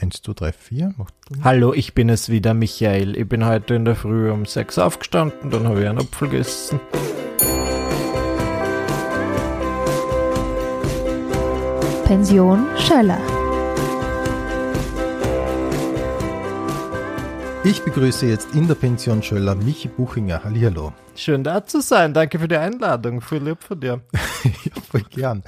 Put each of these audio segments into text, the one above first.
1, 2, 3, 4. Hallo, ich bin es wieder, Michael. Ich bin heute in der Früh um 6 aufgestanden, dann habe ich einen Apfel gegessen. Pension Schöller. Ich begrüße jetzt in der Pension Schöller Michi Buchinger. Hallihallo. Schön da zu sein. Danke für die Einladung. Viel lieb von dir. ja, voll gern.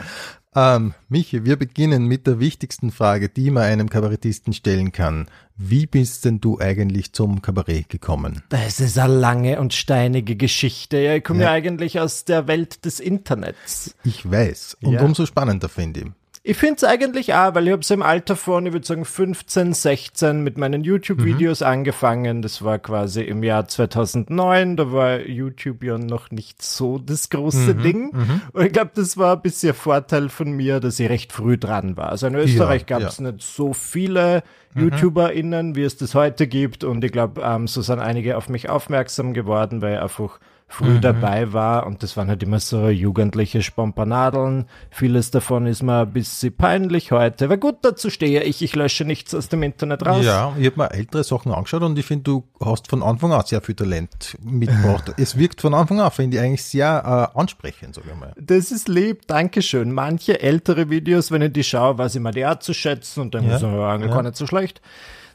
Ähm, Michi, wir beginnen mit der wichtigsten Frage, die man einem Kabarettisten stellen kann. Wie bist denn du eigentlich zum Kabarett gekommen? Das ist eine lange und steinige Geschichte. Ja, ich komme ja. ja eigentlich aus der Welt des Internets. Ich weiß. Und ja. umso spannender finde ich. Ich finde es eigentlich auch, weil ich habe so im Alter von, ich würde sagen, 15, 16 mit meinen YouTube-Videos mhm. angefangen. Das war quasi im Jahr 2009. Da war YouTube ja noch nicht so das große mhm. Ding. Mhm. Und ich glaube, das war ein bisschen Vorteil von mir, dass ich recht früh dran war. Also in Österreich ja, gab es ja. nicht so viele mhm. YouTuberInnen, wie es das heute gibt. Und ich glaube, ähm, so sind einige auf mich aufmerksam geworden, weil ich einfach früh mhm. dabei war und das waren halt immer so jugendliche Spompanadeln. Vieles davon ist mir ein bisschen peinlich heute. Aber gut, dazu stehe ich. Ich lösche nichts aus dem Internet raus. Ja, ich habe mir ältere Sachen angeschaut und ich finde, du hast von Anfang an sehr viel Talent mitgebracht. es wirkt von Anfang an, finde ich eigentlich sehr äh, ansprechend, sage ich mal. Das ist lieb, Dankeschön. Manche ältere Videos, wenn ich die schaue, weiß ich mal die Art zu schätzen und dann ja, sagen, ja. gar nicht so schlecht.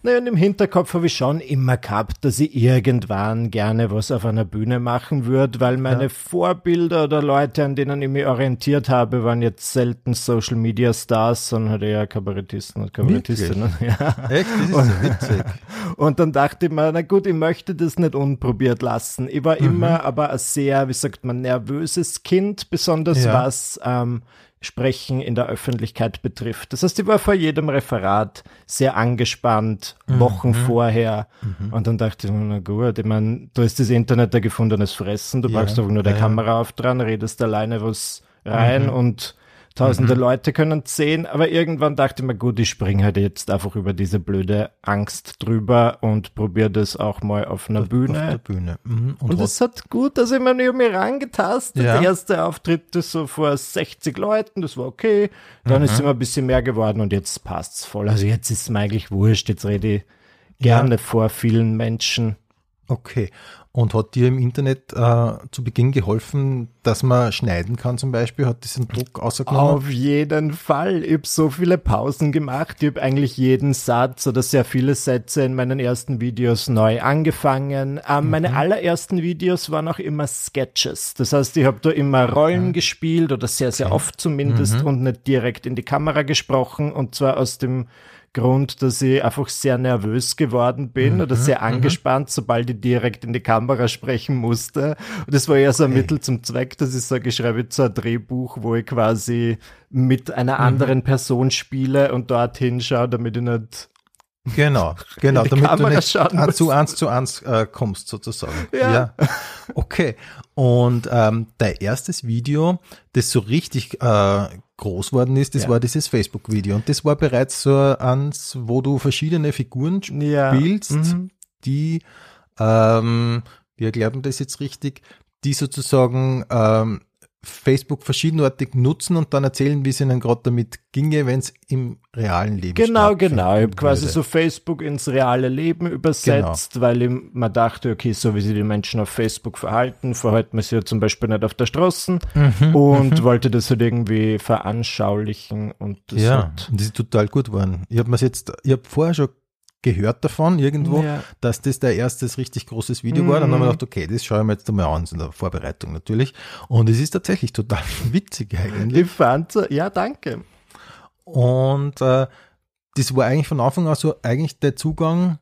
Naja, und im Hinterkopf habe ich schon immer gehabt, dass ich irgendwann gerne was auf einer Bühne machen würde, weil meine ja. Vorbilder oder Leute, an denen ich mich orientiert habe, waren jetzt selten Social Media Stars, sondern halt eher Kabarettisten und Kabarettistinnen. Ja. Echt? Das ist und, so witzig. Und dann dachte ich mir, na gut, ich möchte das nicht unprobiert lassen. Ich war mhm. immer aber ein sehr, wie sagt man, nervöses Kind, besonders ja. was ähm, Sprechen in der Öffentlichkeit betrifft. Das heißt, ich war vor jedem Referat sehr angespannt, mhm. Wochen mhm. vorher. Mhm. Und dann dachte ich, na gut, ich meine, du hast das Internet ein gefundenes Fressen, du ja. packst doch nur die ja, Kamera auf dran, redest alleine was rein mhm. und Tausende mhm. Leute können sehen, aber irgendwann dachte ich mir, gut, ich springe halt jetzt einfach über diese blöde Angst drüber und probiere das auch mal auf einer auf, Bühne. Auf der Bühne. Mhm. Und, es hat gut, dass ich mir nicht mir rangetastet. Ja. Der erste Auftritt ist so vor 60 Leuten, das war okay. Dann mhm. ist es immer ein bisschen mehr geworden und jetzt passt's voll. Also jetzt ist es mir eigentlich wurscht, jetzt rede ich gerne ja. vor vielen Menschen. Okay. Und hat dir im Internet äh, zu Beginn geholfen, dass man schneiden kann zum Beispiel? Hat das einen Druck ausgenommen? Auf jeden Fall. Ich habe so viele Pausen gemacht. Ich habe eigentlich jeden Satz oder sehr viele Sätze in meinen ersten Videos neu angefangen. Ähm, mhm. Meine allerersten Videos waren auch immer Sketches. Das heißt, ich habe da immer Rollen okay. gespielt oder sehr, sehr okay. oft zumindest mhm. und nicht direkt in die Kamera gesprochen. Und zwar aus dem Grund, dass ich einfach sehr nervös geworden bin mhm, oder sehr mhm. angespannt, sobald ich direkt in die Kamera sprechen musste. Und das war ja so ein okay. Mittel zum Zweck, dass ich sage, ich schreibe jetzt so ein Drehbuch, wo ich quasi mit einer mhm. anderen Person spiele und dorthin schaue, damit ich nicht Genau, genau, damit du nicht zu eins zu eins äh, kommst sozusagen. Ja. ja. Okay. Und ähm, dein erstes Video, das so richtig äh, groß worden ist, das ja. war dieses Facebook-Video. Und das war bereits so eins, wo du verschiedene Figuren spielst, ja. mhm. die, ähm, wir glauben das jetzt richtig, die sozusagen ähm, Facebook verschiedenartig nutzen und dann erzählen, wie es ihnen gerade damit ginge, wenn es im realen Leben Genau, genau. Ich habe quasi so Facebook ins reale Leben übersetzt, genau. weil ich mir dachte, okay, so wie sich die Menschen auf Facebook verhalten, verhalten wir sie ja zum Beispiel nicht auf der Straße mhm, und mhm. wollte das halt irgendwie veranschaulichen und das Ja, hat das ist total gut geworden. Ich habe mir jetzt, ich habe vorher schon gehört davon irgendwo, ja. dass das der erste richtig großes Video mhm. war. Dann haben wir gedacht, okay, das schaue ich mir jetzt einmal an, in der Vorbereitung natürlich. Und es ist tatsächlich total witzig eigentlich. Ich fand ja, danke. Und äh, das war eigentlich von Anfang an so eigentlich der Zugang,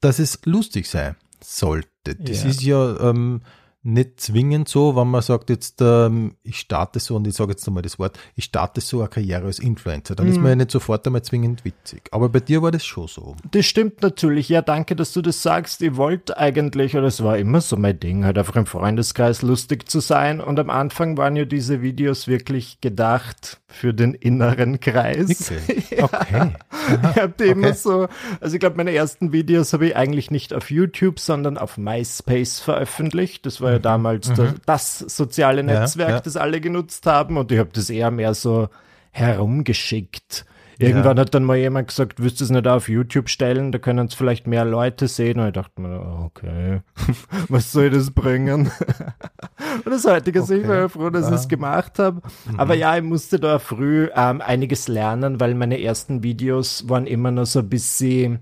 dass es lustig sein sollte. Das ja. ist ja ähm, nicht zwingend so, wenn man sagt, jetzt ähm, ich starte so, und ich sage jetzt nochmal das Wort, ich starte so eine Karriere als Influencer, dann mhm. ist man ja nicht sofort einmal zwingend witzig. Aber bei dir war das schon so. Das stimmt natürlich. Ja, danke, dass du das sagst. Ich wollte eigentlich, oder es war immer so mein Ding, halt einfach im Freundeskreis lustig zu sein. Und am Anfang waren ja diese Videos wirklich gedacht für den inneren Kreis. Okay. okay. Ich habe okay. immer so, also ich glaube, meine ersten Videos habe ich eigentlich nicht auf YouTube, sondern auf MySpace veröffentlicht. Das war ja damals mhm. das, das, soziale Netzwerk, ja, ja. das alle genutzt haben und ich habe das eher mehr so herumgeschickt. Irgendwann ja. hat dann mal jemand gesagt, willst du es nicht auf YouTube stellen, da können es vielleicht mehr Leute sehen. Und ich dachte mir, okay, was soll das bringen? und das heutige okay. ich war froh, dass ja. ich es gemacht habe. Mhm. Aber ja, ich musste da früh ähm, einiges lernen, weil meine ersten Videos waren immer noch so ein bisschen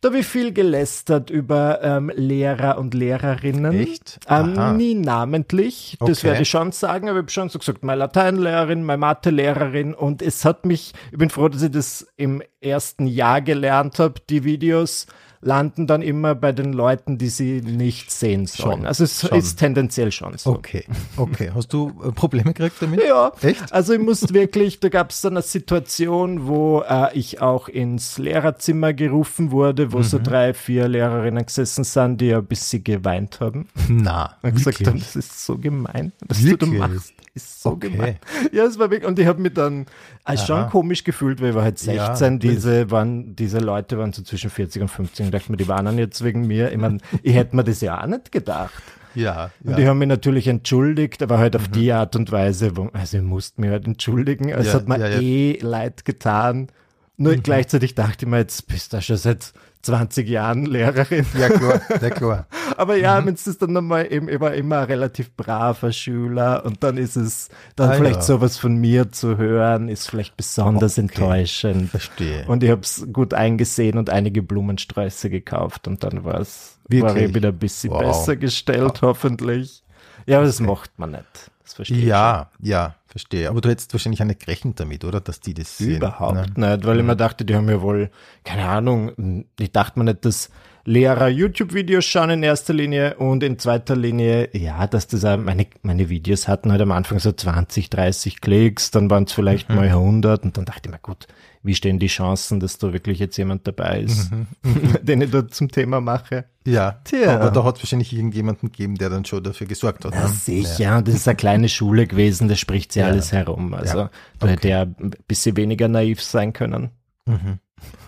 da habe ich viel gelästert über ähm, Lehrer und Lehrerinnen. Echt? Ähm, nie namentlich, das okay. werde ich schon sagen, aber ich habe schon so gesagt, meine Lateinlehrerin, meine Mathelehrerin und es hat mich, ich bin froh, dass ich das im ersten Jahr gelernt habe, die Videos landen dann immer bei den Leuten, die sie nicht sehen sollen. Schon, also es schon. ist tendenziell schon so. Okay, okay. Hast du äh, Probleme gekriegt damit? Ja. Echt? Also ich musste wirklich, da gab es dann eine Situation, wo äh, ich auch ins Lehrerzimmer gerufen wurde, wo mhm. so drei, vier Lehrerinnen gesessen sind, die ein bisschen geweint haben. Na, und gesagt haben, das ist so gemein, was wirklich? du da machst ist so okay. gemein. Ja, es war wirklich, und ich habe mich dann als schon komisch gefühlt, weil wir halt 16, ja, diese waren, diese Leute waren so zwischen 40 und 50 und dachte mir, die waren jetzt wegen mir. Ich meine, ich hätte mir das ja auch nicht gedacht. Ja. Und ja. die haben mich natürlich entschuldigt, aber halt auf mhm. die Art und Weise, wo, also ich musste mich halt entschuldigen. Es ja, hat mir ja, eh leid getan. Nur mhm. gleichzeitig dachte ich mir, jetzt bist du schon seit 20 Jahren Lehrerin. Ja, klar, ja, klar. Aber ja, mhm. wenn es dann nochmal eben, ich war immer ein relativ braver Schüler und dann ist es dann ah, vielleicht ja. sowas von mir zu hören, ist vielleicht besonders okay. enttäuschend. Verstehe. Und ich habe es gut eingesehen und einige Blumensträuße gekauft und dann war es war ich wieder ein bisschen wow. besser gestellt, hoffentlich. Ja, aber das macht man nicht. Das verstehe ja, ich. Ja, ja, verstehe. Aber du hättest wahrscheinlich eine gerechnet damit, oder? Dass die das Überhaupt sehen. nicht, weil ich mir dachte, die haben ja wohl, keine Ahnung, ich dachte mir nicht, dass Lehrer YouTube-Videos schauen in erster Linie und in zweiter Linie, ja, dass das auch meine, meine Videos hatten halt am Anfang so 20, 30 Klicks, dann waren es vielleicht mhm. mal 100 und dann dachte ich mir, gut, wie stehen die Chancen, dass da wirklich jetzt jemand dabei ist, mhm. den ich da zum Thema mache? Ja, Tja. aber da hat es wahrscheinlich irgendjemanden gegeben, der dann schon dafür gesorgt hat. Ja, ne? sicher, ja. das ist eine kleine Schule gewesen, da spricht sie ja. alles herum. Also ja. da hätte er ein bisschen weniger naiv sein können. Mhm.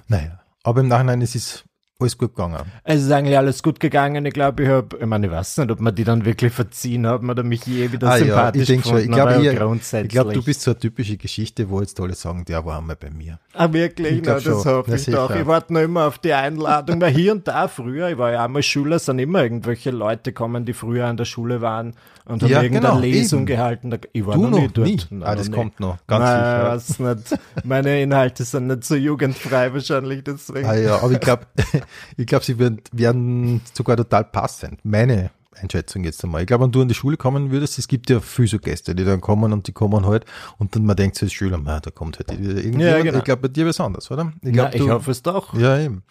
Naja, aber im Nachhinein ist es alles gut gegangen. Es ist eigentlich alles gut gegangen. Ich glaube, ich habe, ich meine, ich weiß nicht, ob man die dann wirklich verziehen haben oder mich je wieder ah, sympathisch ja, ich schon. Ich glaube, ich, glaub, du bist so eine typische Geschichte, wo jetzt alle sagen, der war einmal bei mir. Ah, wirklich? Ich Na, das hoffe ich doch. Ich warte noch immer auf die Einladung, weil hier und da früher, ich war ja einmal Schüler, sind immer irgendwelche Leute kommen, die früher an der Schule waren und haben ja, irgendeine genau, Lesung eben. gehalten. Ich war du noch, nie dort. Nie. Nein, ah, das nie. kommt noch, ganz Nein, sicher. Nicht. Meine Inhalte sind nicht so jugendfrei wahrscheinlich deswegen. Ah ja, aber ich glaube, ich glaube, sie werden, werden sogar total passend. Meine Einschätzung jetzt einmal. Ich glaube, wenn du in die Schule kommen würdest, es gibt ja viele so Gäste, die dann kommen und die kommen halt und dann man denkt sich als Schüler, na, da kommt halt irgendwie. Ja, genau. Ich glaube, bei dir besonders, oder? Ich, glaub, Na, ich du, hoffe es doch. Ja, eben.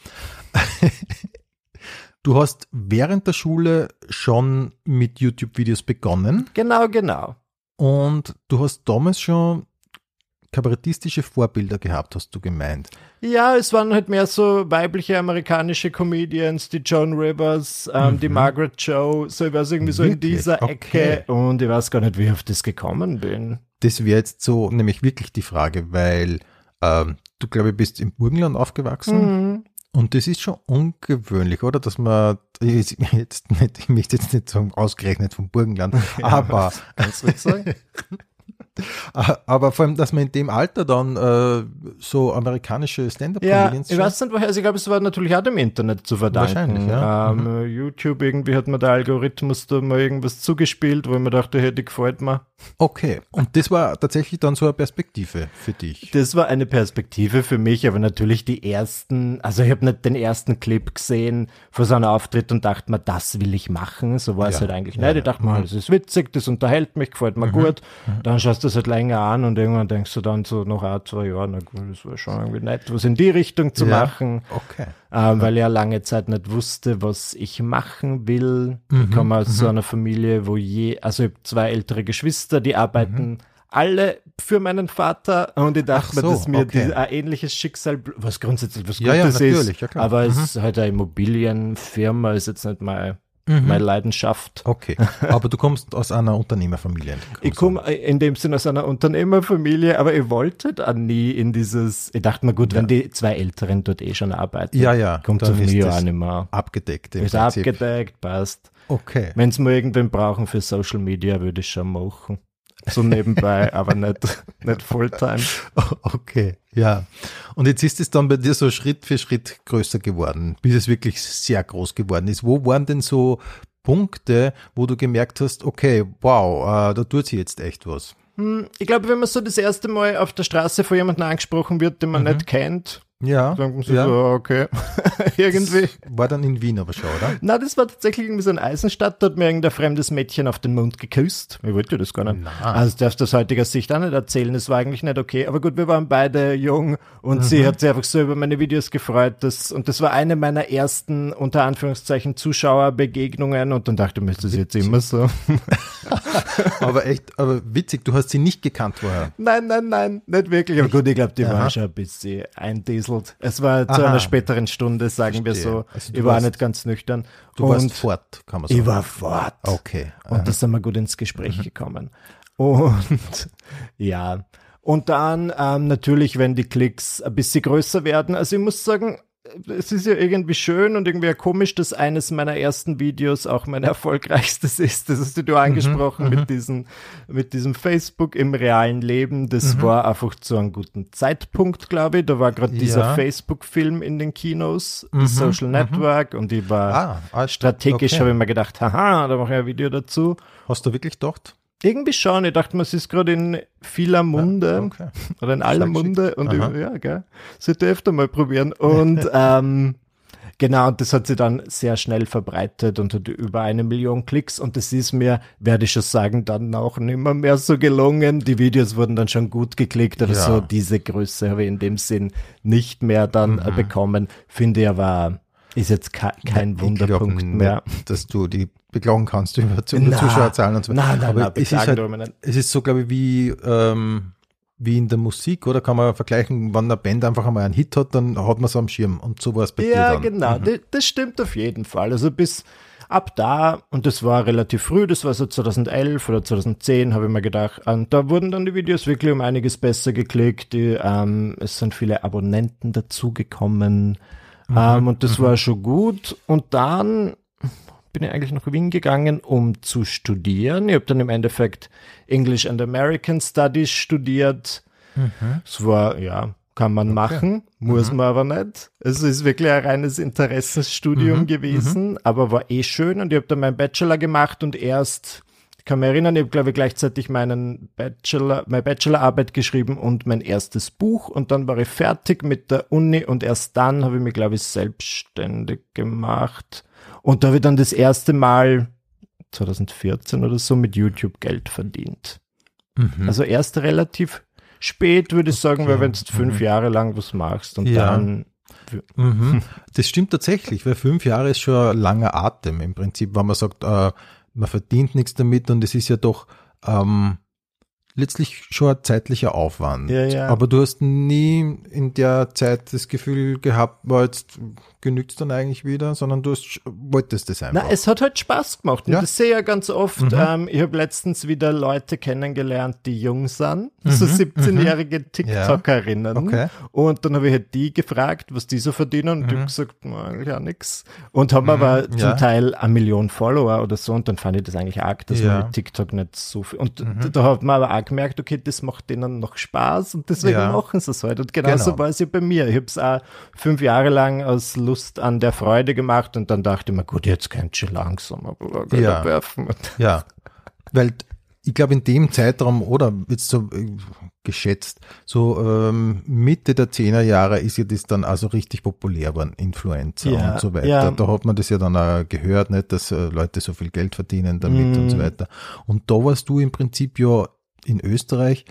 Du hast während der Schule schon mit YouTube-Videos begonnen. Genau, genau. Und du hast damals schon kabarettistische Vorbilder gehabt, hast du gemeint. Ja, es waren halt mehr so weibliche amerikanische Comedians, die Joan Rivers, ähm, mhm. die Margaret Cho, so ich weiß irgendwie so in dieser Ecke okay. und ich weiß gar nicht, wie ich auf das gekommen bin. Das wäre jetzt so nämlich wirklich die Frage, weil ähm, du glaube ich bist im Burgenland aufgewachsen. Mhm. Und das ist schon ungewöhnlich, oder? Dass man, ich, jetzt nicht, ich möchte jetzt nicht sagen, ausgerechnet vom Burgenland, ja, aber. Kannst du sagen? Aber vor allem, dass man in dem Alter dann äh, so amerikanische Stand-up-Comedians Ja, ich weiß nicht woher, also ich glaube, es war natürlich auch dem Internet zu verdanken. Wahrscheinlich, ja. Ähm, mhm. YouTube, irgendwie hat mir der Algorithmus da mal irgendwas zugespielt, wo ich mir dachte, hey, die gefällt mir. Okay, und das war tatsächlich dann so eine Perspektive für dich? Das war eine Perspektive für mich, aber natürlich die ersten, also ich habe nicht den ersten Clip gesehen vor so einem Auftritt und dachte mir, das will ich machen. So war ja, es halt eigentlich ja, nicht. Ich dachte mir, mhm. das ist witzig, das unterhält mich, gefällt mir mhm. gut. Mhm. Dann schaust du das halt länger an und irgendwann denkst du dann so nach ein, zwei Jahren, na gut, das war schon irgendwie nett, was in die Richtung zu ja, machen. Okay. Ähm, weil ich ja lange Zeit nicht wusste, was ich machen will. Mhm, ich komme aus mhm. so einer Familie, wo je, also ich habe zwei ältere Geschwister, die arbeiten mhm. alle für meinen Vater und ich dachte so, mir, dass mir okay. die, ein ähnliches Schicksal, was grundsätzlich was ja, Gutes ja, ist, aber es mhm. ist halt eine Immobilienfirma, ist jetzt nicht mal mhm. meine Leidenschaft. Okay, aber du kommst aus einer Unternehmerfamilie. Ich komme in dem Sinne aus einer Unternehmerfamilie, aber ich wollte da nie in dieses, ich dachte mir, gut, ja. wenn die zwei Älteren dort eh schon arbeiten, ja, ja, kommt es auf mich auch nicht mehr. Abgedeckt. Ist Prinzip. abgedeckt, passt. Okay. Wenn sie mal irgendwen brauchen für Social Media, würde ich schon machen. So nebenbei, aber nicht, nicht Fulltime. Okay, ja. Und jetzt ist es dann bei dir so Schritt für Schritt größer geworden, bis es wirklich sehr groß geworden ist. Wo waren denn so Punkte, wo du gemerkt hast, okay, wow, äh, da tut sich jetzt echt was? Hm, ich glaube, wenn man so das erste Mal auf der Straße vor jemandem angesprochen wird, den man mhm. nicht kennt, ja. Sie ja. so, okay. irgendwie. Das war dann in Wien aber schon, oder? Na, das war tatsächlich irgendwie so ein Eisenstadt, da hat mir irgendein fremdes Mädchen auf den Mund geküsst. Ich wollte das gar nicht. Na. Also darfst du aus heutiger Sicht auch nicht erzählen, das war eigentlich nicht okay. Aber gut, wir waren beide jung und mhm. sie hat sich einfach so über meine Videos gefreut. Das, und das war eine meiner ersten, unter Anführungszeichen, Zuschauerbegegnungen und dann dachte ich mir, ist das jetzt immer so? aber echt, aber witzig, du hast sie nicht gekannt vorher. Nein, nein, nein, nicht wirklich. Aber gut, ich glaube, die Aha. war schon ein bisschen eindesel gewechselt. Es war zu Aha. einer späteren Stunde, sagen Verstehe. wir so. Also ich war nicht ganz nüchtern. Du und warst fort, kann man sagen. Ich war fort. Okay. Und da sind wir gut ins Gespräch mhm. gekommen. Und ja. Und dann ähm, natürlich, wenn die Klicks ein bisschen größer werden. Also ich muss sagen, es ist ja irgendwie schön und irgendwie komisch, dass eines meiner ersten Videos auch mein erfolgreichstes ist. Das hast du angesprochen mhm, mit diesem, mit diesem Facebook im realen Leben. Das mhm. war einfach zu einem guten Zeitpunkt, glaube ich. Da war gerade dieser ja. Facebook-Film in den Kinos, mhm, Social mhm. Network, und ich war ah, ah strategisch, okay. habe ich mir gedacht, haha, da mache ich ein Video dazu. Hast du wirklich gedacht? Irgendwie schon. Ich dachte, man ist gerade in vieler Munde ja, okay. oder in aller Munde und über, ja, gell. Sollte öfter mal probieren. Und ähm, genau, das hat sich dann sehr schnell verbreitet und hat über eine Million Klicks und das ist mir, werde ich schon sagen, dann auch nimmer mehr so gelungen. Die Videos wurden dann schon gut geklickt, aber ja. so diese Größe habe ich in dem Sinn nicht mehr dann mhm. bekommen. Finde ich aber ist jetzt kein Wunderpunkt mehr. Dass du die beklagen kannst über, über Zuschauerzahlen und so. Nein, nein, Aber nein, es, ist halt, es ist so, glaube ich, wie, ähm, wie in der Musik, oder kann man vergleichen, wenn eine Band einfach einmal einen Hit hat, dann hat man es am Schirm. Und so war es bei ja, dir. Ja, genau. Mhm. Das, das, stimmt auf jeden Fall. Also bis ab da, und das war relativ früh, das war so 2011 oder 2010, habe ich mir gedacht, und da wurden dann die Videos wirklich um einiges besser geklickt. Die, ähm, es sind viele Abonnenten dazugekommen. Mhm. Ähm, und das mhm. war schon gut. Und dann bin ich eigentlich nach Wien gegangen, um zu studieren. Ich habe dann im Endeffekt English and American Studies studiert. Mhm. Es war, ja, kann man okay. machen, muss mhm. man aber nicht. Es ist wirklich ein reines Interessensstudium mhm. gewesen, mhm. aber war eh schön und ich habe dann meinen Bachelor gemacht und erst, ich kann mich erinnern, ich habe glaube ich gleichzeitig meinen Bachelor, meine Bachelorarbeit geschrieben und mein erstes Buch und dann war ich fertig mit der Uni und erst dann habe ich mich glaube ich selbstständig gemacht und da habe ich dann das erste Mal 2014 oder so mit YouTube Geld verdient. Mhm. Also erst relativ spät, würde ich sagen, okay. weil wenn du fünf mhm. Jahre lang was machst und ja. dann. Mhm. Das stimmt tatsächlich, weil fünf Jahre ist schon ein langer Atem im Prinzip, wenn man sagt, äh, man verdient nichts damit und es ist ja doch ähm, letztlich schon ein zeitlicher Aufwand. Ja, ja. Aber du hast nie in der Zeit das Gefühl gehabt, war jetzt genügt es dann eigentlich wieder, sondern du hast, wolltest es einfach. Na, es hat halt Spaß gemacht. Und ja? das sehe ich ja ganz oft. Mhm. Ähm, ich habe letztens wieder Leute kennengelernt, die jung sind, mhm. so 17-jährige mhm. TikTokerinnen. Okay. Und dann habe ich halt die gefragt, was die so verdienen. Und die haben mhm. gesagt, eigentlich auch nix. Und haben mhm. aber zum. Teil eine Million Follower oder so. Und dann fand ich das eigentlich arg, dass man mit TikTok nicht so viel. Und mhm. da hat man aber auch gemerkt, okay, das macht denen noch Spaß und deswegen machen sie es halt. Und genauso genau. war es ja bei mir. Ich habe es auch fünf Jahre lang aus Lust an der Freude gemacht und dann dachte ich mir, gut, jetzt könnt ihr langsam aber ja. werfen. Ja, weil ich glaube in dem Zeitraum oder jetzt so äh, geschätzt, so ähm, Mitte der Zehnerjahre ist ja das dann also richtig populär geworden, Influencer ja, und so weiter. Ja. Da hat man das ja dann auch gehört, nicht, dass äh, Leute so viel Geld verdienen damit mm. und so mhm. weiter. Und da warst du im Prinzip ja in Österreich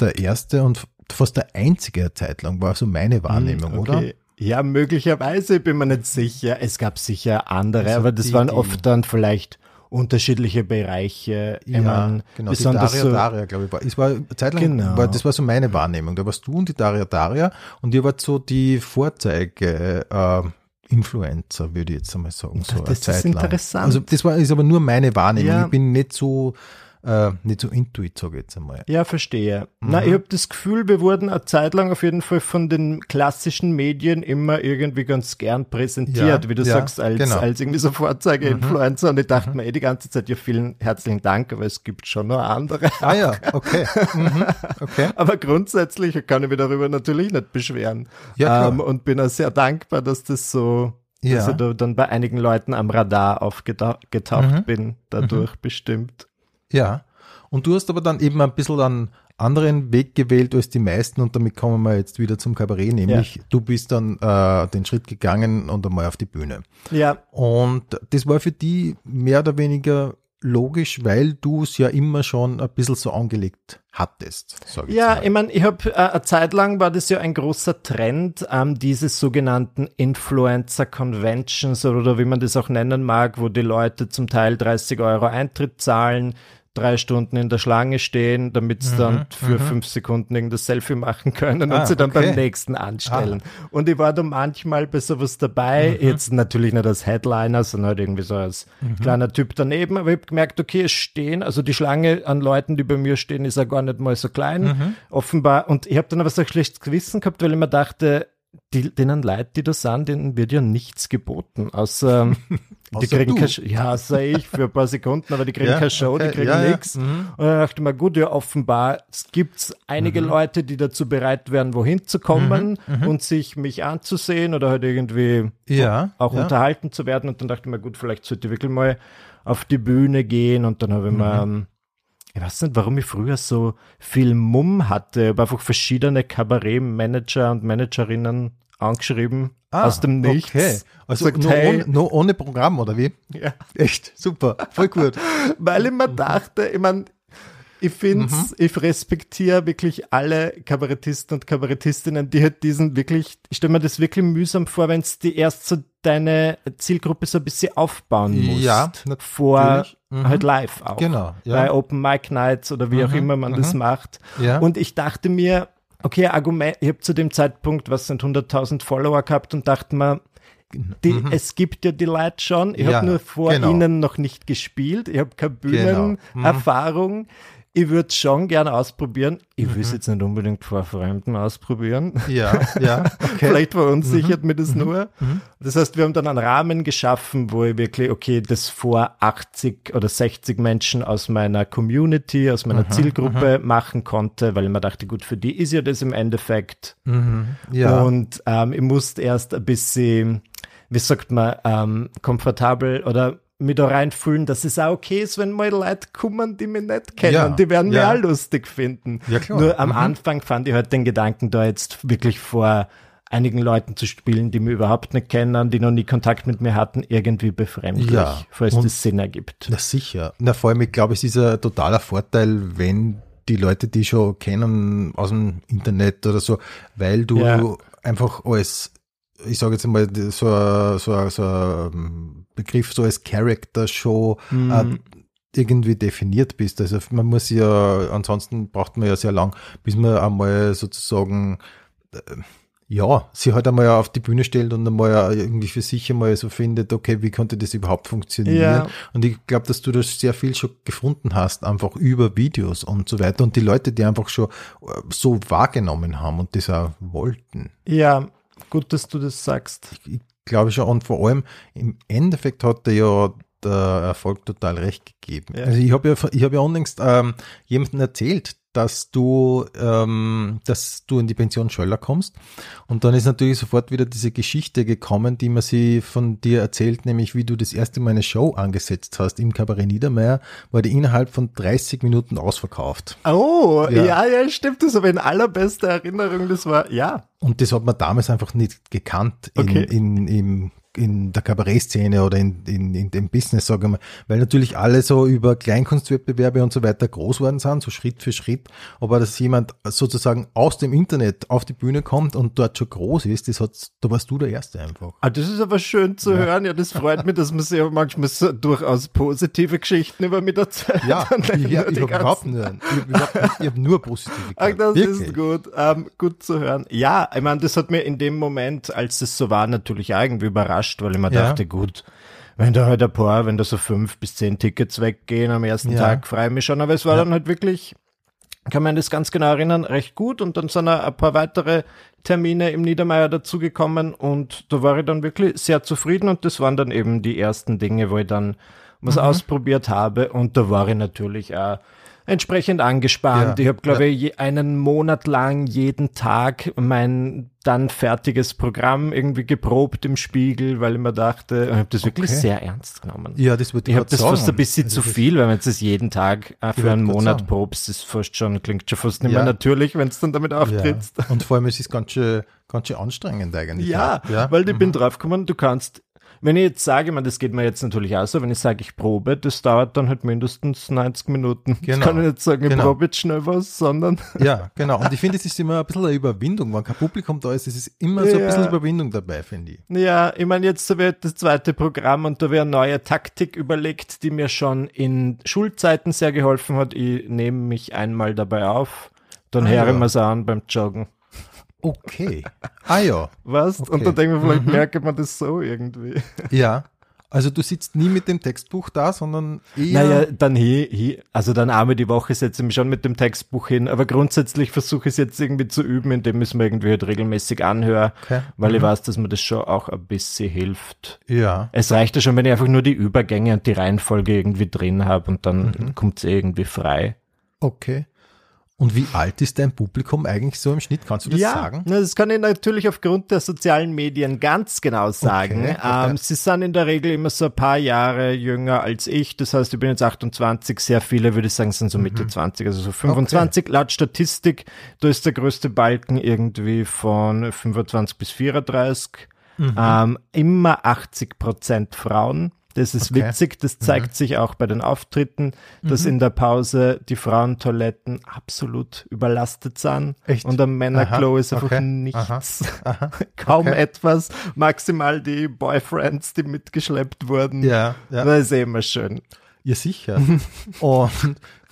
der erste und fast der einzige Zeit lang, war so meine Wahrnehmung, mm, okay. oder? Ja, möglicherweise bin mir nicht sicher. Es gab sicher andere, also aber das die, waren oft dann vielleicht unterschiedliche Bereiche. Ja, meine, genau. Die Daria so, Daria, glaube ich, war. Es war zeitlang, genau. war, das war so meine Wahrnehmung. Da warst du und die Daria Daria und ihr wart so die Vorzeige, äh, Influencer, würde ich jetzt einmal sagen. So das ist interessant. Also das war, ist aber nur meine Wahrnehmung. Ja. Ich bin nicht so, äh, nicht so intuit, sage ich jetzt einmal. Ja, verstehe. Mhm. Na, ich habe das Gefühl, wir wurden eine Zeit lang auf jeden Fall von den klassischen Medien immer irgendwie ganz gern präsentiert, ja, wie du ja, sagst, als, genau. als irgendwie so Vorzeige-Influencer. Mhm. Und ich dachte mhm. mir eh die ganze Zeit, ja, vielen herzlichen Dank, aber es gibt schon noch andere. Ah ja, okay. Mhm. okay. aber grundsätzlich kann ich mich darüber natürlich nicht beschweren. Ja, ähm, und bin auch sehr dankbar, dass das so ja. dass ich da dann bei einigen Leuten am Radar aufgetaucht mhm. bin, dadurch mhm. bestimmt. Ja, und du hast aber dann eben ein bisschen einen anderen Weg gewählt als die meisten und damit kommen wir jetzt wieder zum Kabarett, nämlich ja. du bist dann äh, den Schritt gegangen und einmal auf die Bühne. Ja. Und das war für die mehr oder weniger logisch, weil du es ja immer schon ein bisschen so angelegt hattest. Sag ich ja, mal. ich meine, ich habe äh, eine Zeit lang war das ja ein großer Trend, ähm, diese sogenannten Influencer Conventions oder wie man das auch nennen mag, wo die Leute zum Teil 30 Euro Eintritt zahlen, drei Stunden in der Schlange stehen, damit sie mhm, dann für mhm. fünf Sekunden irgendein Selfie machen können ah, und sie dann okay. beim nächsten anstellen. Ah. Und ich war da manchmal bei sowas dabei, mhm. jetzt natürlich nicht als Headliner, sondern halt irgendwie so als mhm. kleiner Typ daneben, aber ich habe gemerkt, okay, es stehen, also die Schlange an Leuten, die bei mir stehen, ist ja gar nicht mal so klein, mhm. offenbar. Und ich habe dann aber so ein schlechtes Gewissen gehabt, weil ich mir dachte, die, denen Leid, die da sind, denen wird ja nichts geboten, außer die kriegen keine, ja, sei ich für ein paar Sekunden, aber die kriegen ja, keine Show, okay, die kriegen ja, nichts. Ja. Mhm. Und dann dachte ich mir, gut, ja, offenbar gibt einige mhm. Leute, die dazu bereit wären, wohin zu kommen mhm, mhm. und sich mich anzusehen oder halt irgendwie ja, auch unterhalten zu werden. Und dann dachte ich mir, gut, vielleicht sollte ich wirklich mal auf die Bühne gehen und dann habe ich mir mhm ich weiß nicht, warum ich früher so viel Mumm hatte, aber einfach verschiedene Kabarettmanager und Managerinnen angeschrieben ah, aus dem Nichts. Okay. Also sagt, nur, hey, ohne, nur ohne Programm, oder wie? Ja. Echt, super, voll gut. Weil ich mir dachte, ich meine, ich finde mhm. ich respektiere wirklich alle Kabarettisten und Kabarettistinnen, die halt diesen wirklich, ich stelle mir das wirklich mühsam vor, wenn es die erst so deine Zielgruppe so ein bisschen aufbauen musst. Ja, natürlich. Vor mhm. halt live auch. Genau. Ja. Bei Open Mic Nights oder wie mhm. auch immer man das mhm. macht. Ja. Und ich dachte mir, okay, Argument, ich habe zu dem Zeitpunkt, was sind 100.000 Follower gehabt und dachte mir, die, mhm. es gibt ja die Leute schon. Ich ja, habe nur vor genau. ihnen noch nicht gespielt. Ich habe keine. Bühnenerfahrung. Genau. Mhm ich würde schon gerne ausprobieren. Ich will es mhm. jetzt nicht unbedingt vor Fremden ausprobieren. Ja, ja. Okay. Vielleicht verunsichert mhm. mir das mhm. nur. Mhm. Das heißt, wir haben dann einen Rahmen geschaffen, wo ich wirklich, okay, das vor 80 oder 60 Menschen aus meiner Community, aus meiner mhm. Zielgruppe mhm. machen konnte, weil ich mir dachte, gut, für die ist ja das im Endeffekt. Ja. Und ähm, ich musste erst ein bisschen, wie sagt man, ähm, komfortabel oder mich da reinfühlen, dass es auch okay ist, wenn mal Leute kommen, die mich nicht kennen. Ja, die werden ja. mich auch lustig finden. Ja, klar. Nur am mhm. Anfang fand ich halt den Gedanken, da jetzt wirklich vor einigen Leuten zu spielen, die mich überhaupt nicht kennen, die noch nie Kontakt mit mir hatten, irgendwie befremdlich, ja, falls das Sinn ergibt. Na sicher. Na vor allem, ich glaube, es ist ein totaler Vorteil, wenn die Leute, die schon kennen aus dem Internet oder so, weil du ja. einfach als ich sage jetzt mal, so, so, so ein Begriff so als Character Show mhm. äh, irgendwie definiert bist. Also man muss ja, ansonsten braucht man ja sehr lang, bis man einmal sozusagen äh, ja, sie halt einmal auf die Bühne stellt und einmal irgendwie für sich einmal so findet, okay, wie konnte das überhaupt funktionieren? Ja. Und ich glaube, dass du das sehr viel schon gefunden hast, einfach über Videos und so weiter. Und die Leute, die einfach schon äh, so wahrgenommen haben und das auch wollten. Ja, Gut, dass du das sagst. Ich, glaube schon, und vor allem im Endeffekt hat er ja der Erfolg total recht gegeben. Ja. Also ich habe ja, ich habe ja unlängst ähm, jemandem erzählt, dass du, ähm, dass du in die Pension Schöller kommst. Und dann ist natürlich sofort wieder diese Geschichte gekommen, die man sie von dir erzählt, nämlich wie du das erste Mal eine Show angesetzt hast im Kabarett Niedermeyer, war die innerhalb von 30 Minuten ausverkauft. Oh, ja, ja, ja stimmt. Das aber in allerbester Erinnerung, das war, ja. Und das hat man damals einfach nicht gekannt in, okay. in, im in der Kabarettszene oder in, in, in dem Business, sagen wir mal, weil natürlich alle so über Kleinkunstwettbewerbe und so weiter groß worden sind, so Schritt für Schritt, aber dass jemand sozusagen aus dem Internet auf die Bühne kommt und dort schon groß ist, das hat, da warst du der Erste einfach. Ah, das ist aber schön zu ja. hören, ja, das freut mich, dass man sehr manchmal so durchaus positive Geschichten über mich erzählt. Ja, ich, ich, ich habe überhaupt nicht, ich habe hab nur positive Ach, das Wirklich. ist gut, ähm, gut zu hören. Ja, ich meine, das hat mir in dem Moment, als es so war, natürlich irgendwie überrascht überrascht, weil ich mir ja. dachte, gut, wenn da halt ein paar, wenn da so fünf bis zehn Tickets weggehen am ersten ja. Tag, freue ich mich schon. Aber es war ja. dann halt wirklich, kann man das ganz genau erinnern, recht gut. Und dann sind ein paar weitere Termine im Niedermeier dazugekommen und da war ich dann wirklich sehr zufrieden und das waren dann eben die ersten Dinge, wo ich dann was mhm. ausprobiert habe und da war ich natürlich auch entsprechend angespannt. Ja, ich habe, glaube ja. ich, einen Monat lang jeden Tag mein dann fertiges Programm irgendwie geprobt im Spiegel, weil ich mir dachte, ich habe das okay. wirklich sehr ernst genommen. Ja, das würde ich Ich habe das sagen. fast ein bisschen also zu viel, wenn man das jeden Tag äh, für einen Monat sagen. probst, das fast schon, klingt schon fast nicht ja. mehr natürlich, wenn es dann damit auftrittst. Und vor allem es ist ganz schön, ganz schön anstrengend eigentlich. Ja, ja. weil ich mhm. bin draufgekommen, du kannst wenn ich jetzt sage, man, das geht mir jetzt natürlich auch so, wenn ich sage, ich probe, das dauert dann halt mindestens 90 Minuten. Genau. Ich kann nicht sagen, ich genau. probe jetzt schnell was, sondern. Ja, genau. Und ich finde, es ist immer ein bisschen eine Überwindung. Wenn kein Publikum da ist, ist es immer so ein bisschen Überwindung dabei, finde ich. Ja, ich meine, jetzt wird das zweite Programm und da wäre eine neue Taktik überlegt, die mir schon in Schulzeiten sehr geholfen hat. Ich nehme mich einmal dabei auf, dann ah, höre ich mir an beim Joggen. Okay. Ah ja. Was? Okay. Und dann denken wir, vielleicht mhm. merkt man das so irgendwie. Ja. Also du sitzt nie mit dem Textbuch da, sondern eher. Naja, dann hier, hier, also dann einmal die Woche setze ich mich schon mit dem Textbuch hin, aber grundsätzlich versuche ich es jetzt irgendwie zu üben, indem ich es mir irgendwie halt regelmäßig anhöre, okay. weil mhm. ich weiß, dass mir das schon auch ein bisschen hilft. Ja. Es reicht ja schon, wenn ich einfach nur die Übergänge und die Reihenfolge irgendwie drin habe und dann mhm. kommt es irgendwie frei. Okay. Und wie alt ist dein Publikum eigentlich so im Schnitt? Kannst du das ja, sagen? Das kann ich natürlich aufgrund der sozialen Medien ganz genau sagen. Okay, okay. Ähm, sie sind in der Regel immer so ein paar Jahre jünger als ich. Das heißt, ich bin jetzt 28. Sehr viele, würde ich sagen, sind so Mitte mhm. 20, also so 25. Okay. Laut Statistik, da ist der größte Balken irgendwie von 25 bis 34. Mhm. Ähm, immer 80 Prozent Frauen. Das ist okay. witzig, das zeigt mhm. sich auch bei den Auftritten, dass mhm. in der Pause die Frauentoiletten absolut überlastet sind Echt? und am Männerklo ist einfach okay. nichts. Aha. Aha. Kaum okay. etwas, maximal die Boyfriends, die mitgeschleppt wurden. Ja, ja. Das ist eh immer schön. Ja, sicher. und vor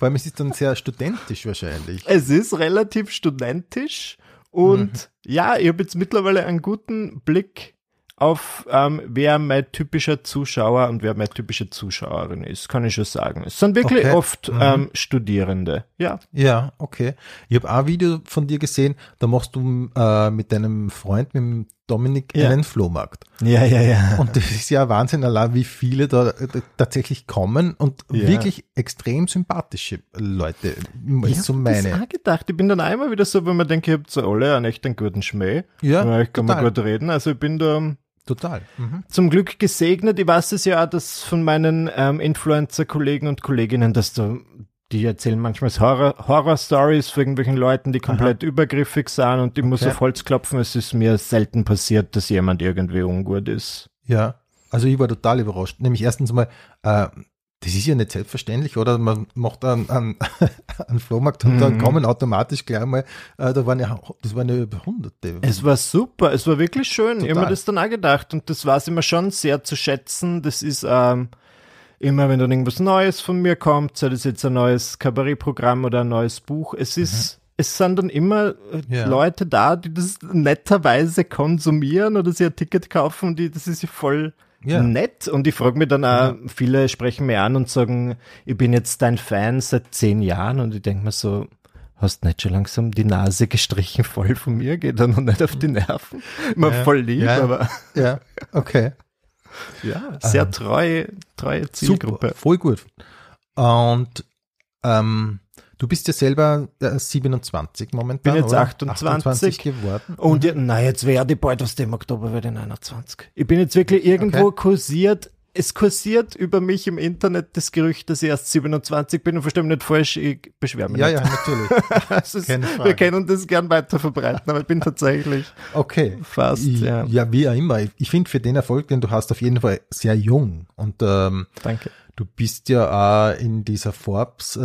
allem es ist dann sehr studentisch wahrscheinlich. Es ist relativ studentisch und mhm. ja, ich habe jetzt mittlerweile einen guten Blick auf, ähm, wer mein typischer Zuschauer und wer meine typische Zuschauerin ist, kann ich schon sagen. Es sind wirklich okay. oft mhm. ähm, Studierende, ja. Ja, okay. Ich habe ein Video von dir gesehen, da machst du äh, mit deinem Freund, mit dem Dominik, ja. einen Flohmarkt. Ja, ja, ja. Und das ist ja Wahnsinn, allein wie viele da, da tatsächlich kommen und ja. wirklich extrem sympathische Leute, ist so meine. Ich habe gedacht, ich bin dann einmal wieder so, wenn man denkt, ihr habt so alle einen echt einen guten Schmäh. Ja, ich kann total. man gut reden. Also ich bin da Total. Mhm. Zum Glück gesegnet. Ich weiß es ja auch, dass von meinen ähm, Influencer-Kollegen und Kolleginnen, dass du, die erzählen manchmal Horror-Stories von irgendwelchen Leuten, die komplett Aha. übergriffig sind und ich okay. muss auf Holz klopfen. Es ist mir selten passiert, dass jemand irgendwie ungut ist. Ja, also ich war total überrascht. Nämlich erstens mal, äh, das ist ja nicht selbstverständlich, oder? Man macht einen, einen, einen Flohmarkt und mhm. dann kommen automatisch gleich mal, äh, da waren ja, das waren ja über Hunderte. Es war super, es war wirklich schön. Total. Ich habe mir das dann auch gedacht und das war es immer schon sehr zu schätzen. Das ist ähm, immer, wenn dann irgendwas Neues von mir kommt, sei das jetzt ein neues Kabarettprogramm oder ein neues Buch, es ist, mhm. es sind dann immer äh, ja. Leute da, die das netterweise konsumieren oder sich ein Ticket kaufen und die, das ist ja voll ja. nett. Und ich frage mich dann auch, viele sprechen mir an und sagen, ich bin jetzt dein Fan seit zehn Jahren und ich denke mir so, hast nicht schon langsam die Nase gestrichen voll von mir, geht dann noch nicht auf die Nerven. Immer ja. voll lieb, ja. aber. Ja, okay. ja, sehr ähm, treue, treue Zielgruppe. Super, voll gut. Und ähm, Du bist ja selber äh, 27 momentan. Bin jetzt 28, 28 geworden. Und mhm. ja, na, jetzt werde ich bald aus dem Oktober werde ich 29. Ich bin jetzt wirklich irgendwo okay. kursiert. Es kursiert über mich im Internet das Gerücht, dass ich erst 27 bin und verstehe mich nicht falsch, ich beschwere mich ja, nicht. Ja, natürlich. ist, wir können das gern weiter verbreiten, aber ich bin tatsächlich okay. fast. Ich, ja. ja, wie auch immer. Ich finde für den Erfolg, den du hast, auf jeden Fall sehr jung. Und ähm, Danke. Du bist ja auch in dieser Forbes äh,